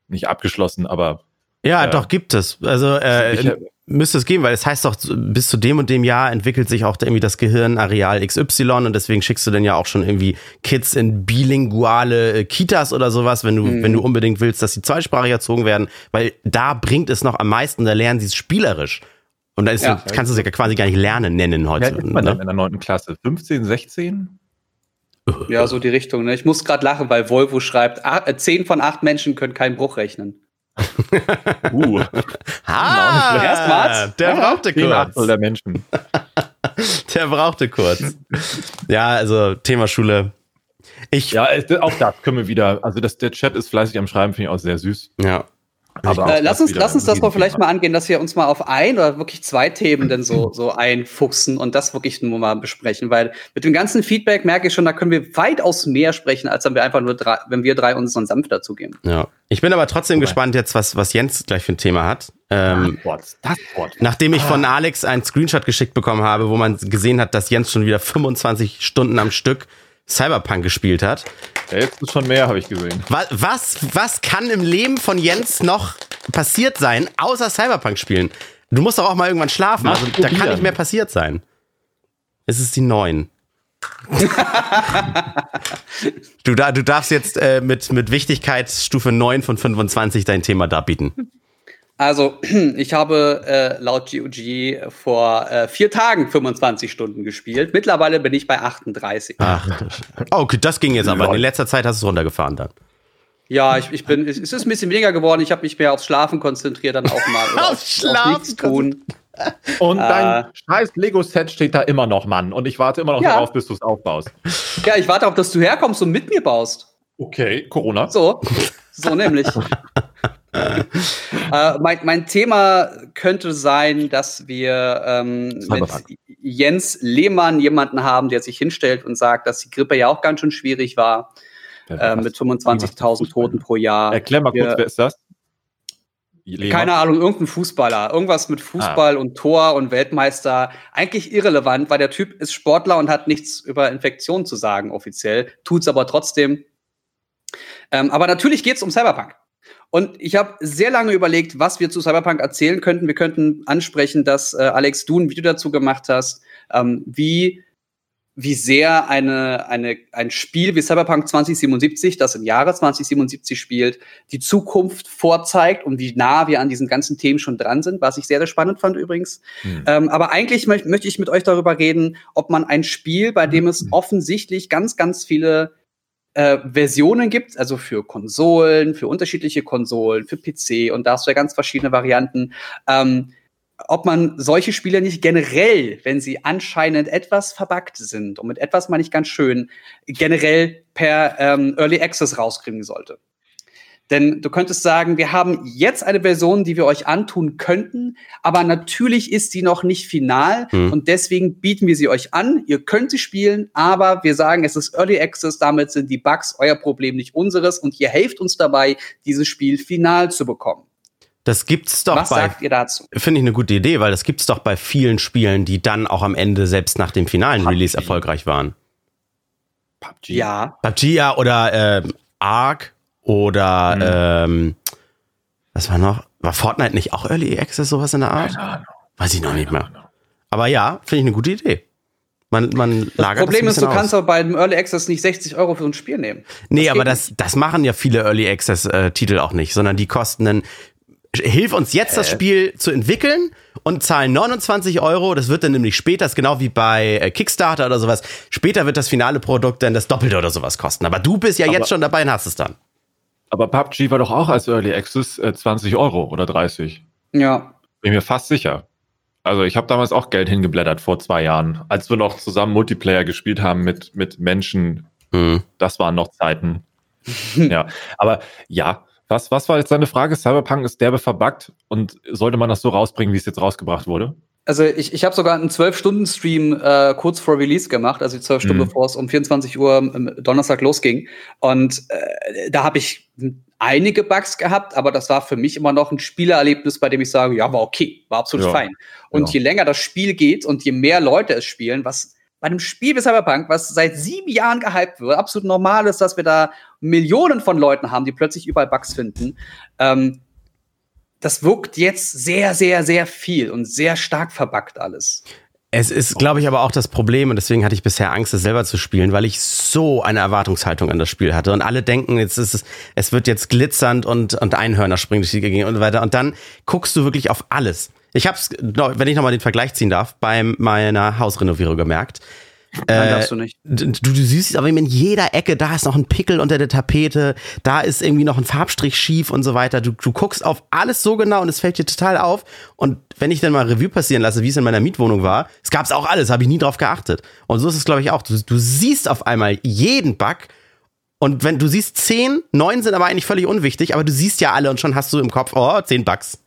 nicht abgeschlossen, aber Ja, Ja. doch, gibt es. Also äh, Sicher. müsste es geben, weil es heißt doch, bis zu dem und dem Jahr entwickelt sich auch irgendwie das Gehirnareal XY und deswegen schickst du dann ja auch schon irgendwie Kids in bilinguale äh, Kitas oder sowas, wenn du, Mhm. wenn du unbedingt willst, dass sie zweisprachig erzogen werden, weil da bringt es noch am meisten, da lernen sie es spielerisch. Und da ist Ja. kannst du es ja quasi gar nicht lernen nennen heute. ist man Ne? in der neunten Klasse? 15, 16? Ja, so die Richtung. Ne? Ich muss gerade lachen, weil Volvo schreibt, ah, äh, zehn von acht Menschen können keinen Bruch rechnen. Uh, Ah, Erstmals? der Ja. brauchte kurz. der Menschen. Der brauchte kurz. Ja, also Thema Schule. Ich, Ja, es- auch das können wir wieder, also das, der Chat ist fleißig am Schreiben, finde ich auch sehr süß. ja. Aber Äh, lass, uns, lass uns das mal vielleicht mal angehen, dass wir uns mal auf ein oder wirklich zwei Themen denn so, so einfuchsen und das wirklich nur mal besprechen, weil mit dem ganzen Feedback merke ich schon, da können wir weitaus mehr sprechen, als wenn wir einfach nur drei, wenn wir drei unseren Senf dazugeben. Ja. Ich bin aber trotzdem gespannt jetzt, was, was Jens gleich für ein Thema hat. Ähm, Wort, das Wort. nachdem ich von Alex einen Screenshot geschickt bekommen habe, wo man gesehen hat, dass Jens schon wieder 25 Stunden am Stück Cyberpunk gespielt hat. Ja, jetzt ist schon mehr, habe ich gesehen. Was, was, was kann im Leben von Jens noch passiert sein, außer Cyberpunk spielen? Du musst doch auch mal irgendwann schlafen. Also, da kann nicht mehr passiert sein. Es ist die 9. du, da, du darfst jetzt äh, mit, mit Wichtigkeitsstufe 9 von 25 dein Thema darbieten. Also, ich habe äh, laut GOG vor äh, vier Tagen 25 Stunden gespielt. Mittlerweile bin ich bei 38. Ach, oh, okay, das ging jetzt aber. In letzter Zeit hast du es runtergefahren dann. Ja, ich, ich bin, es ist ein bisschen weniger geworden. Ich habe mich mehr aufs Schlafen konzentriert, dann auch mal. auf, auf Schlafen tun. Und dein äh, scheiß Lego-Set steht da immer noch, Mann. Und ich warte immer noch ja. darauf, bis du es aufbaust. Ja, ich warte auf, dass du herkommst und mit mir baust. Okay, Corona. So, so nämlich. äh, mein, mein, Thema könnte sein, dass wir ähm, mit Jens Lehmann jemanden haben, der sich hinstellt und sagt, dass die Grippe ja auch ganz schön schwierig war. Äh, mit 25.000 Toten pro Jahr. Erklär mal kurz, wir, wer ist das? Lehmann? Keine Ahnung, irgendein Fußballer. Irgendwas mit Fußball ah. und Tor und Weltmeister. Eigentlich irrelevant, weil der Typ ist Sportler und hat nichts über Infektionen zu sagen offiziell. Tut's aber trotzdem. Ähm, aber natürlich geht's um Cyberpunk. Und ich habe sehr lange überlegt, was wir zu Cyberpunk erzählen könnten. Wir könnten ansprechen, dass äh, Alex, du ein Video dazu gemacht hast, ähm, wie wie sehr eine, eine, ein Spiel wie Cyberpunk 2077, das im Jahre 2077 spielt, die Zukunft vorzeigt und wie nah wir an diesen ganzen Themen schon dran sind, was ich sehr, sehr spannend fand übrigens. Mhm. Ähm, aber eigentlich möcht, möchte ich mit euch darüber reden, ob man ein Spiel, bei dem es hm. offensichtlich ganz, ganz viele äh, Versionen gibt, also für Konsolen, für unterschiedliche Konsolen, für PC und da hast du ja ganz verschiedene Varianten. Ähm, ob man solche Spiele nicht generell, wenn sie anscheinend etwas verbuggt sind, und mit etwas meine ich ganz schön, generell per ähm, Early Access rauskriegen sollte. Denn du könntest sagen, wir haben jetzt eine Version, die wir euch antun könnten, aber natürlich ist sie noch nicht final mhm. und deswegen bieten wir sie euch an. Ihr könnt sie spielen, aber wir sagen, es ist Early Access, damit sind die Bugs euer Problem, nicht unseres und ihr helft uns dabei, dieses Spiel final zu bekommen. Das gibt's doch Was bei. sagt ihr dazu? Finde ich eine gute Idee, weil das gibt's doch bei vielen Spielen, die dann auch am Ende selbst nach dem finalen PUBG. Release erfolgreich waren. PUBG. Ja. PUBG ja oder äh, Ark oder mhm. ähm, was war noch? War Fortnite nicht auch Early Access sowas in der Art? Keine Ahnung. Weiß ich noch nicht mehr. Aber ja, finde ich eine gute Idee. Man, man das Problem das ist, du kannst aber bei dem Early Access nicht 60 Euro für ein Spiel nehmen. Nee, das aber das, das machen ja viele Early Access äh, Titel auch nicht, sondern die kosten dann hilf uns jetzt das Spiel zu entwickeln und zahlen 29 Euro. Das wird dann nämlich später, das ist genau wie bei äh, Kickstarter oder sowas. Später wird das finale Produkt dann das Doppelte oder sowas kosten. Aber du bist ja aber, jetzt schon dabei und hast es dann. Aber PUBG war doch auch als Early Access äh, 20 Euro oder 30. Ja. Bin mir fast sicher. Also ich habe damals auch Geld hingeblättert vor zwei Jahren, als wir noch zusammen Multiplayer gespielt haben mit, mit Menschen. Hm. Das waren noch Zeiten. ja, aber ja, was, was war jetzt deine Frage? Cyberpunk ist derbe verbuggt und sollte man das so rausbringen, wie es jetzt rausgebracht wurde? Also ich, ich habe sogar einen 12-Stunden-Stream äh, kurz vor Release gemacht, also 12 Stunden, mhm. bevor es um 24 Uhr am Donnerstag losging. Und äh, da habe ich einige Bugs gehabt, aber das war für mich immer noch ein Spielerlebnis, bei dem ich sage, ja, war okay, war absolut ja. fein. Und ja. je länger das Spiel geht und je mehr Leute es spielen, was bei einem Spiel wie Cyberpunk, was seit sieben Jahren gehypt wird, absolut normal ist, dass wir da Millionen von Leuten haben, die plötzlich überall Bugs finden. Ähm, das wirkt jetzt sehr, sehr, sehr viel und sehr stark verbuggt alles. Es ist, glaube ich, aber auch das Problem, und deswegen hatte ich bisher Angst, es selber zu spielen, weil ich so eine Erwartungshaltung an das Spiel hatte. Und alle denken, jetzt ist es, es wird jetzt glitzernd und, und Einhörner springen durch die Gegend und weiter. Und dann guckst du wirklich auf alles. Ich habe es, wenn ich nochmal den Vergleich ziehen darf, bei meiner Hausrenovierung gemerkt. Nein, darfst du nicht. Du, du, siehst aber in jeder Ecke, da ist noch ein Pickel unter der Tapete, da ist irgendwie noch ein Farbstrich schief und so weiter. Du, du guckst auf alles so genau und es fällt dir total auf. Und wenn ich dann mal Revue passieren lasse, wie es in meiner Mietwohnung war, es gab's auch alles, habe ich nie drauf geachtet. Und so ist es, glaube ich, auch. Du, du siehst auf einmal jeden Bug und wenn du siehst zehn, neun sind aber eigentlich völlig unwichtig, aber du siehst ja alle und schon hast du im Kopf, oh, zehn Bugs.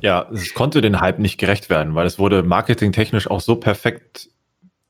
Ja, es konnte den Hype nicht gerecht werden, weil es wurde marketingtechnisch auch so perfekt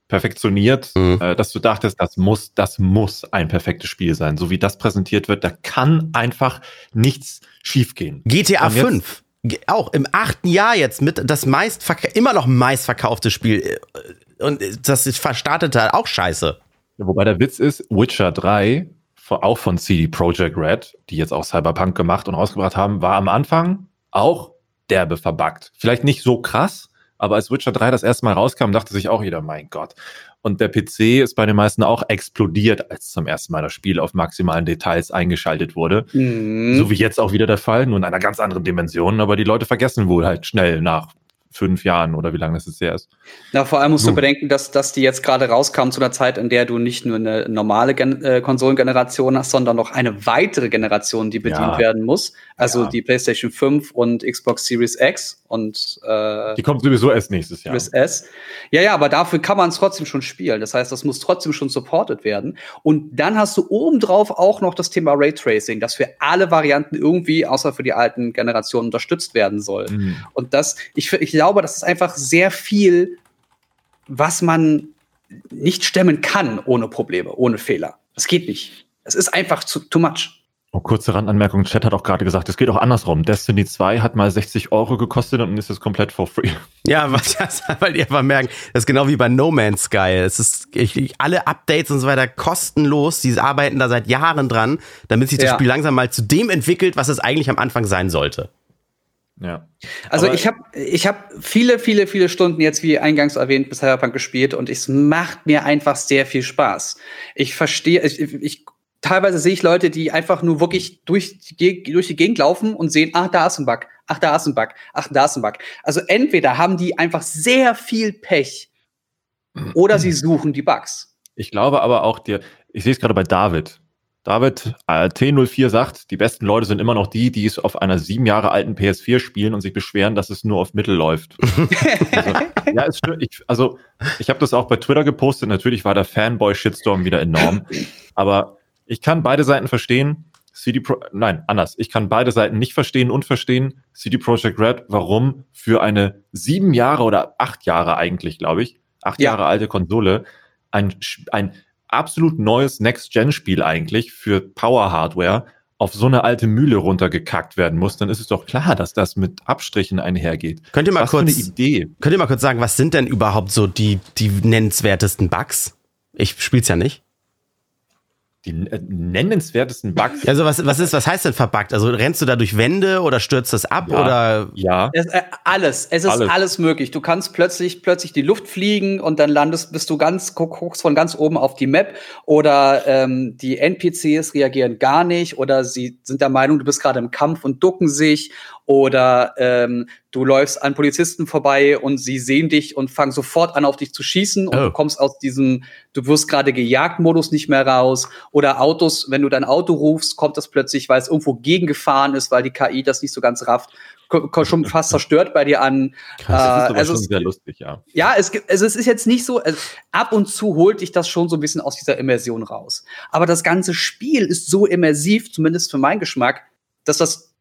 perfektioniert, mhm. äh, dass du dachtest, das muss, das muss ein perfektes Spiel sein. So wie das präsentiert wird, da kann einfach nichts schiefgehen. GTA 5 auch im achten Jahr jetzt mit das meist immer noch meistverkaufte Spiel äh, und das ist verstartete auch scheiße. Wobei der Witz ist, Witcher 3 auch von CD Projekt Red, die jetzt auch Cyberpunk gemacht und rausgebracht haben, war am Anfang auch derbe verbuggt. Vielleicht nicht so krass, aber als Witcher 3 das erste Mal rauskam, dachte sich auch jeder, mein Gott. Und der PC ist bei den meisten auch explodiert, als zum ersten Mal das Spiel auf maximalen Details eingeschaltet wurde. Mhm. So wie jetzt auch wieder der Fall, nur in einer ganz anderen Dimension. Aber die Leute vergessen wohl halt schnell nach fünf Jahren oder wie lange das jetzt her ist. Na, vor allem musst du So. bedenken, dass, dass die jetzt gerade rauskam zu einer Zeit, in der du nicht nur eine normale Gen äh, Konsolengeneration hast, sondern noch eine weitere Generation, die bedient Ja. werden muss. Also Ja. die PlayStation 5 und Xbox Series X und äh, Die kommt sowieso erst nächstes Jahr. Series S. Ja, ja, aber dafür kann man es trotzdem schon spielen. Das heißt, das muss trotzdem schon supported werden. Und dann hast du obendrauf auch noch das Thema Raytracing, das für alle Varianten irgendwie, außer für die alten Generationen, unterstützt werden soll. Mhm. Und das, ich, ich glaube, das ist einfach sehr viel, was man nicht stemmen kann ohne Probleme, ohne Fehler. Das geht nicht. Es ist einfach zu, too much. Oh, kurze Randanmerkung, Chat hat auch gerade gesagt, es geht auch andersrum. Destiny 2 hat mal 60 Euro gekostet und ist jetzt komplett for free. Ja, was das, weil die einfach merken, das ist genau wie bei No Man's Sky. Es ist ich, ich, alle Updates und so weiter kostenlos. Die arbeiten da seit Jahren dran, damit sich das Ja. Spiel langsam mal zu dem entwickelt, was es eigentlich am Anfang sein sollte. Ja. Also Aber- ich habe ich hab viele, viele, viele Stunden jetzt, wie eingangs erwähnt, bis Cyberpunk gespielt und es macht mir einfach sehr viel Spaß. Ich verstehe, ich, ich teilweise sehe ich Leute, die einfach nur wirklich durch die, durch die Gegend laufen und sehen, ach, da ist ein Bug, ach, da ist ein Bug, ach, da ist ein Bug. Also entweder haben die einfach sehr viel Pech oder sie suchen die Bugs. Ich glaube aber auch dir, ich sehe es gerade bei David. David äh, T04 sagt, die besten Leute sind immer noch die, die es auf einer sieben Jahre alten PS4 spielen und sich beschweren, dass es nur auf Mittel läuft. also, ja, es stimmt. Ich, also ich habe das auch bei Twitter gepostet. Natürlich war der Fanboy-Shitstorm wieder enorm. Aber ich kann beide Seiten verstehen. CD Pro Nein, anders. Ich kann beide Seiten nicht verstehen und verstehen. CD Projekt Red, warum für eine sieben Jahre oder acht Jahre eigentlich, glaube ich, acht Ja. Jahre alte Konsole ein, ein absolut neues Next-Gen-Spiel eigentlich für Power-Hardware auf so eine alte Mühle runtergekackt werden muss, dann ist es doch klar, dass das mit Abstrichen einhergeht. Könnt ihr mal Was für eine kurz, Idee. könnt ihr mal kurz sagen, was sind denn überhaupt so die, die nennenswertesten Bugs? Ich spiel's ja nicht. Die äh, nennenswertesten Bugs. Also was, was ist, was heißt denn verbuggt? Also rennst du da durch Wände oder stürzt das ab Ja. oder Ja. Es, äh, alles, es ist alles. Alles. möglich. Du kannst plötzlich plötzlich die Luft fliegen und dann landest, bist du ganz guck- guckst von ganz oben auf die Map oder ähm, die NPCs reagieren gar nicht oder sie sind der Meinung, du bist gerade im Kampf und ducken sich oder ähm, du läufst an Polizisten vorbei und sie sehen dich und fangen sofort an, auf dich zu schießen und Oh. du kommst aus diesem, du wirst gerade gejagt Modus nicht mehr raus oder Autos, wenn du dein Auto rufst, kommt das plötzlich, weil es irgendwo gegengefahren ist, weil die KI das nicht so ganz rafft, schon fast zerstört bei dir an. Das ist aber also schon es- sehr lustig, ja. ja, es gibt, also es ist jetzt nicht so, also ab und zu holt dich das schon so ein bisschen aus dieser Immersion raus. Aber das ganze Spiel ist so immersiv, zumindest für meinen Geschmack, dass das,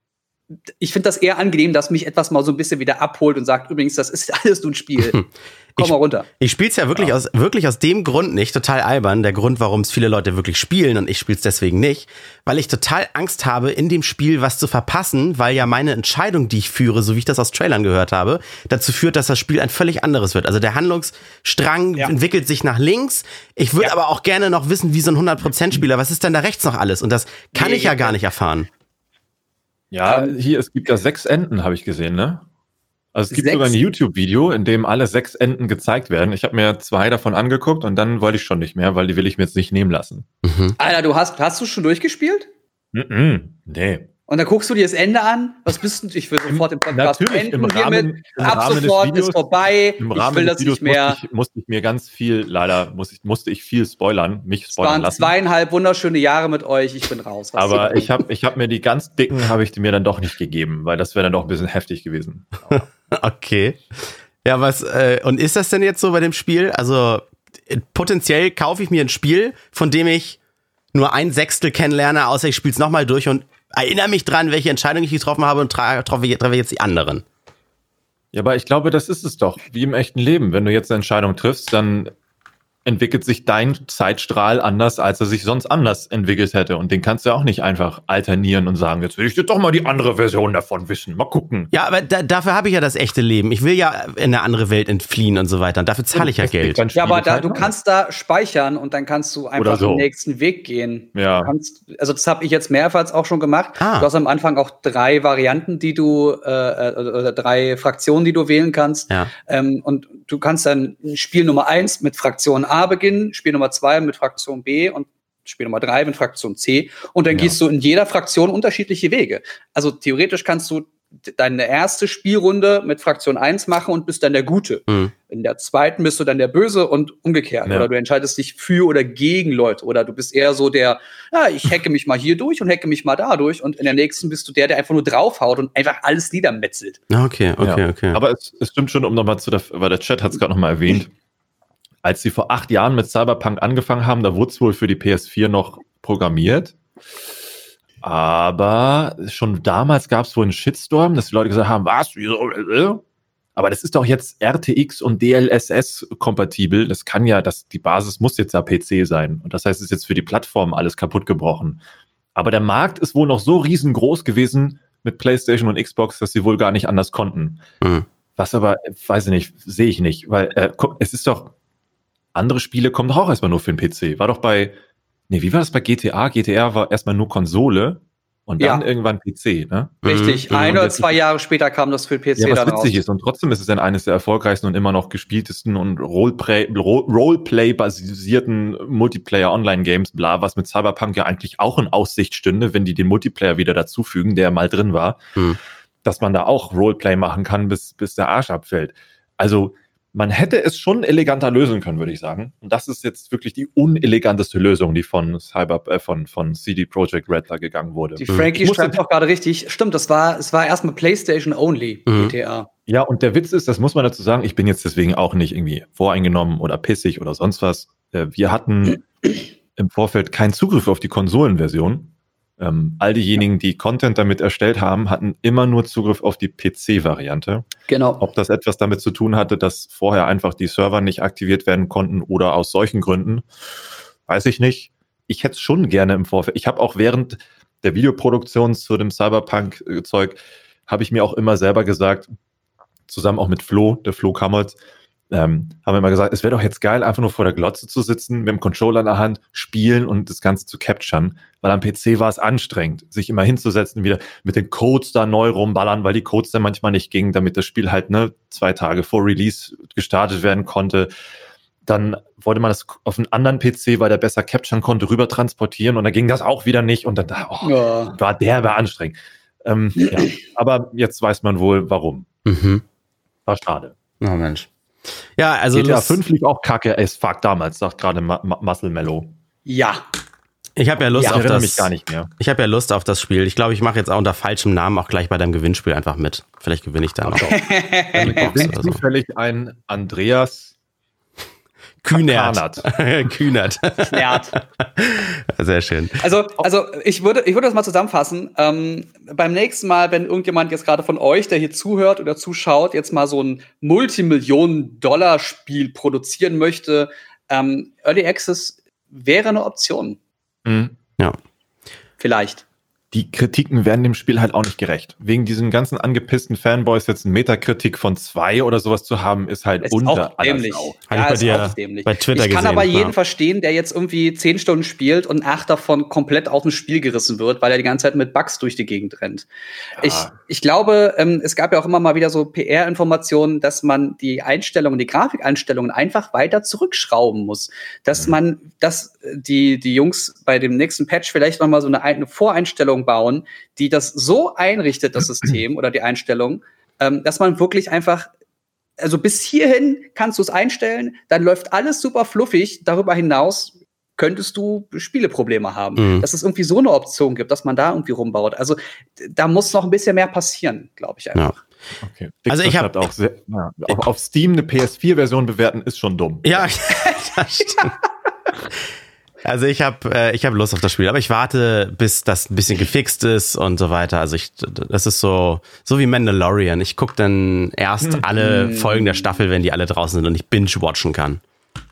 ich finde das eher angenehm, dass mich etwas mal so ein bisschen wieder abholt und sagt, übrigens, das ist alles nur ein Spiel. Komm Ich- mal runter. Ich spiel's ja wirklich aus wirklich aus dem Grund nicht, total albern, der Grund, warum es viele Leute wirklich spielen und ich spiel's deswegen nicht, weil ich total Angst habe, in dem Spiel was zu verpassen, weil ja meine Entscheidung, die ich führe, so wie ich das aus Trailern gehört habe, dazu führt, dass das Spiel ein völlig anderes wird. Also der Handlungsstrang Ja. entwickelt sich nach links. Ich würde Ja. aber auch gerne noch wissen, wie so ein 100% Spieler, was ist denn da rechts noch alles und das kann Nee, ich ja gar nicht erfahren. Ja, hier, es gibt ja sechs Enden, habe ich gesehen, ne? Also es gibt Sechs? sogar ein YouTube-Video, in dem alle sechs Enden gezeigt werden. Ich habe mir zwei davon angeguckt und dann wollte ich schon nicht mehr, weil die will ich mir jetzt nicht nehmen lassen. Alter, du hast, hast du schon durchgespielt? Mhm. Nee. Und dann guckst du dir das Ende an? Was bist du? Ich will sofort den Podcast Natürlich, im beenden Rahmen, hiermit. im Ab Rahmen des sofort Videos, ist vorbei. im ich Rahmen will des das Videos nicht mehr. musste ich, musste ich mir ganz viel, leider muss ich, musste ich viel spoilern, mich Es spoilern waren lassen. zweieinhalb wunderschöne Jahre mit euch. Ich bin raus. Was Aber ich habe ich hab mir die ganz dicken, habe ich die mir dann doch nicht gegeben, weil das wäre dann doch ein bisschen heftig gewesen. Okay. Ja, was, äh, und ist das denn jetzt so bei dem Spiel? Also, äh, potenziell kaufe ich mir ein Spiel, von dem ich nur ein Sechstel kennenlerne, außer ich spiele es nochmal durch und erinnere mich dran, welche Entscheidung ich getroffen habe und treffe treffe jetzt die anderen. Ja, aber ich glaube, das ist es doch, wie im echten Leben. Wenn du jetzt eine Entscheidung triffst, dann entwickelt sich dein Zeitstrahl anders, als er sich sonst anders entwickelt hätte. Und den kannst du ja auch nicht einfach alternieren und sagen, jetzt will ich dir doch mal die andere Version davon wissen. Mal gucken. Ja, aber da, dafür habe ich ja das echte Leben. Ich will ja in eine andere Welt entfliehen und so weiter. Und dafür zahle ich ja Geld. Ja, aber da, du kannst da speichern und dann kannst du einfach so. den nächsten Weg gehen. Ja. Du kannst, also das habe ich jetzt mehrfach auch schon gemacht. Ah. Du hast am Anfang auch drei Varianten, die du, äh, äh, oder drei Fraktionen, die du wählen kannst. Ja. Ähm, und du kannst dann Spiel Nummer eins mit Fraktion A beginnen, Spiel Nummer zwei mit Fraktion B und Spiel Nummer drei mit Fraktion C. Und dann Ja. gehst du in jeder Fraktion unterschiedliche Wege. Also theoretisch kannst du deine erste Spielrunde mit Fraktion 1 machen und bist dann der Gute. Mhm. In der zweiten bist du dann der Böse und umgekehrt. Ja. Oder du entscheidest dich für oder gegen Leute. Oder du bist eher so der, ja, ich hacke mich mal hier durch und hacke mich mal da durch. Und in der nächsten bist du der, der einfach nur draufhaut und einfach alles niedermetzelt. Okay, okay, Ja. okay. Aber es, es stimmt schon, um nochmal zu der, weil der Chat hat es gerade nochmal erwähnt, als sie vor acht Jahren mit Cyberpunk angefangen haben, da wurde es wohl für die PS4 noch programmiert. Aber schon damals gab es wohl einen Shitstorm, dass die Leute gesagt haben, was, wieso? Aber das ist doch jetzt RTX und DLSS kompatibel. Das kann ja, das, die Basis muss jetzt ja PC sein. Und das heißt, es ist jetzt für die Plattform alles kaputt gebrochen. Aber der Markt ist wohl noch so riesengroß gewesen mit PlayStation und Xbox, dass sie wohl gar nicht anders konnten. Mhm. Was aber, weiß ich nicht, sehe ich nicht, weil äh, es ist doch, andere Spiele kommen doch auch erstmal nur für den PC. War doch bei, nee, wie war das bei GTA? GTA war erstmal nur Konsole und dann Ja. irgendwann PC, ne? Richtig. Mhm. Ein oder zwei Jahre später kam das für PC Ja, was dann raus. witzig ist. Und trotzdem ist es dann eines der erfolgreichsten und immer noch gespieltesten und Roleplay- Ro- Roleplay-basierten Multiplayer-Online-Games, bla, was mit Cyberpunk ja eigentlich auch in Aussicht stünde, wenn die den Multiplayer wieder dazufügen, der mal drin war, Hm. dass man da auch Roleplay machen kann, bis, bis der Arsch abfällt. Also, man hätte es schon eleganter lösen können, würde ich sagen. Und das ist jetzt wirklich die uneleganteste Lösung, die von Cyber, äh, von, von CD Projekt Red da gegangen wurde. Die Mhm. Frankie musste- schreibt auch gerade richtig. Stimmt, das war, es war erstmal PlayStation only, Mhm. GTA. Ja, und der Witz ist, das muss man dazu sagen, ich bin jetzt deswegen auch nicht irgendwie voreingenommen oder pissig oder sonst was. Äh, Wir hatten im Vorfeld keinen Zugriff auf die Konsolenversion. Ähm, all diejenigen, die Content damit erstellt haben, hatten immer nur Zugriff auf die PC-Variante. Genau. Ob das etwas damit zu tun hatte, dass vorher einfach die Server nicht aktiviert werden konnten oder aus solchen Gründen, weiß ich nicht. Ich hätte es schon gerne im Vorfeld. Ich habe auch während der Videoproduktion zu dem Cyberpunk-Zeug, habe ich mir auch immer selber gesagt, zusammen auch mit Flo, der Flo Kammertz, ähm, haben wir immer gesagt, es wäre doch jetzt geil, einfach nur vor der Glotze zu sitzen, mit dem Controller in der Hand, spielen und das Ganze zu capturen. Weil am PC war es anstrengend, sich immer hinzusetzen, wieder mit den Codes da neu rumballern, weil die Codes dann manchmal nicht gingen, damit das Spiel halt ne, zwei Tage vor Release gestartet werden konnte. Dann wollte man das auf einen anderen PC, weil der besser capturen konnte, rüber transportieren und dann ging das auch wieder nicht und dann da, oh, Ja. war derbe anstrengend. Ähm, ja. Aber jetzt weiß man wohl, warum. Mhm. War schade. Oh Mensch. Ja, also GTA Lust, 5 lief auch kacke as fuck damals, sagt gerade Ma Ma Muscle Mellow. Ja. ich habe ja Lust ich auf erinnere das. mich gar nicht mehr. Ich habe ja Lust auf das Spiel. Ich glaube, ich mache jetzt auch unter falschem Namen auch gleich bei deinem Gewinnspiel einfach mit. Vielleicht gewinne ich da noch. Oder so. zufällig ein Andreas Kühnert. Kühnert. Nerd. Sehr schön. Also, also ich würde, ich würde das mal zusammenfassen. Ähm, beim nächsten Mal, wenn irgendjemand jetzt gerade von euch, der hier zuhört oder zuschaut, jetzt mal so ein Multimillionen-Dollar-Spiel produzieren möchte, ähm, Early Access wäre eine Option. Mhm. Ja. Vielleicht. Die Kritiken werden dem Spiel halt auch nicht gerecht. Wegen diesen ganzen angepissten Fanboys jetzt eine Metakritik von zwei oder sowas zu haben, ist halt Ist unter auch dämlich. Sau. Hab ich bei ist dir auch dämlich. bei Twitter ich kann gesehen, aber jeden ja. verstehen, der jetzt irgendwie zehn Stunden spielt und acht davon komplett aus dem Spiel gerissen wird, weil er die ganze Zeit mit Bugs durch die Gegend rennt. Ich, ich glaube, ähm, es gab ja auch immer mal wieder so PR-Informationen, dass man die Einstellungen, die Grafikeinstellungen einfach weiter zurückschrauben muss. Dass Mhm. man, dass die, die Jungs bei dem nächsten Patch vielleicht noch mal so eine, eine Voreinstellung bauen, die das so einrichtet, das System oder die Einstellung, ähm, dass man wirklich einfach also bis hierhin kannst du es einstellen, dann läuft alles super fluffig. Darüber hinaus könntest du Spieleprobleme haben. Mhm. Dass es irgendwie so eine Option gibt, dass man da irgendwie rumbaut. Also da muss noch ein bisschen mehr passieren, glaube ich einfach. Okay. Also ich hab- Dixter schreibt auch sehr, ja, auf, auf Steam eine PS4-Version bewerten ist schon dumm. Ja, das stimmt. Also ich habe äh, ich habe Lust auf das Spiel, aber ich warte, bis das ein bisschen gefixt ist und so weiter. Also ich, das ist so so wie Mandalorian. Ich guck dann erst alle Folgen der Staffel, wenn die alle draußen sind und ich binge watchen kann.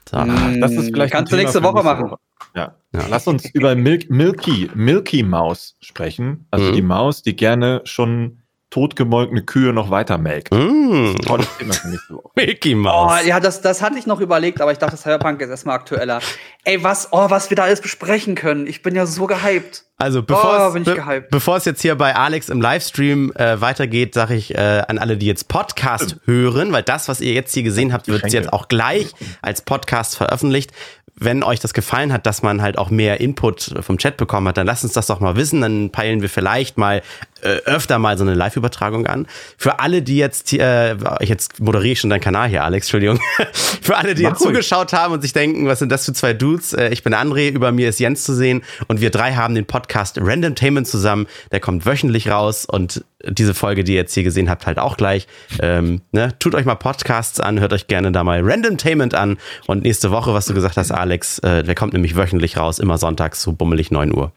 So. Mm, Das ist vielleicht Kannst du nächste Woche machen. Woche. Ja. Lass uns über Mil Milky, Milky Maus sprechen. Also Mhm. die Maus, die gerne schon totgemolkene Kühe noch weiter melkt. Mm. Tolles Thema für nächste Woche. Mickey Oh, Mouse. ja, das, das hatte ich noch überlegt, aber ich dachte, Cyberpunk ist erstmal aktueller. Ey, was, oh, was wir da alles besprechen können. Ich bin ja so gehypt. Also bevor, Oh, es, bin ich be gehypt. bevor es jetzt hier bei Alex im Livestream äh, weitergeht, sage ich äh, an alle, die jetzt Podcast hören, weil das, was ihr jetzt hier gesehen habt, wird jetzt auch gleich als Podcast veröffentlicht. Wenn euch das gefallen hat, dass man halt auch mehr Input vom Chat bekommen hat, dann lasst uns das doch mal wissen. Dann peilen wir vielleicht mal äh, öfter mal so eine Live-Übertragung an. Für alle, die jetzt, äh, ich jetzt moderiere ich schon deinen Kanal hier, Alex, Entschuldigung. Für alle, die Mach jetzt ruhig. zugeschaut haben und sich denken, was sind das für zwei Dudes? Äh, ich bin André, über mir ist Jens zu sehen und wir drei haben den Podcast Randomtainment zusammen. Der kommt wöchentlich raus und diese Folge, die ihr jetzt hier gesehen habt, halt auch gleich. Ähm, ne? Tut euch mal Podcasts an, hört euch gerne da mal Randomtainment an und nächste Woche, was du gesagt hast, Alex, äh, der kommt nämlich wöchentlich raus, immer sonntags, so bummelig 9 Uhr.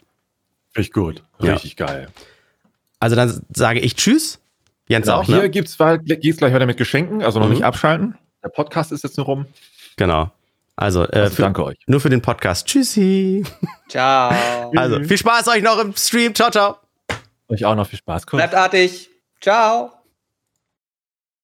Richtig gut. Ja. Richtig geil. Also dann sage ich Tschüss. Jens Genau, auch, hier ne? gibt's bald, geht's gleich weiter mit Geschenken, also noch Mhm. nicht abschalten. Der Podcast ist jetzt nur rum. Genau. Also, äh, Also für, danke euch. nur für den Podcast. Tschüssi. Ciao. Also, viel Spaß euch noch im Stream. Ciao, ciao. Euch auch noch viel Spaß. Kuss. Bleibt artig. Ciao.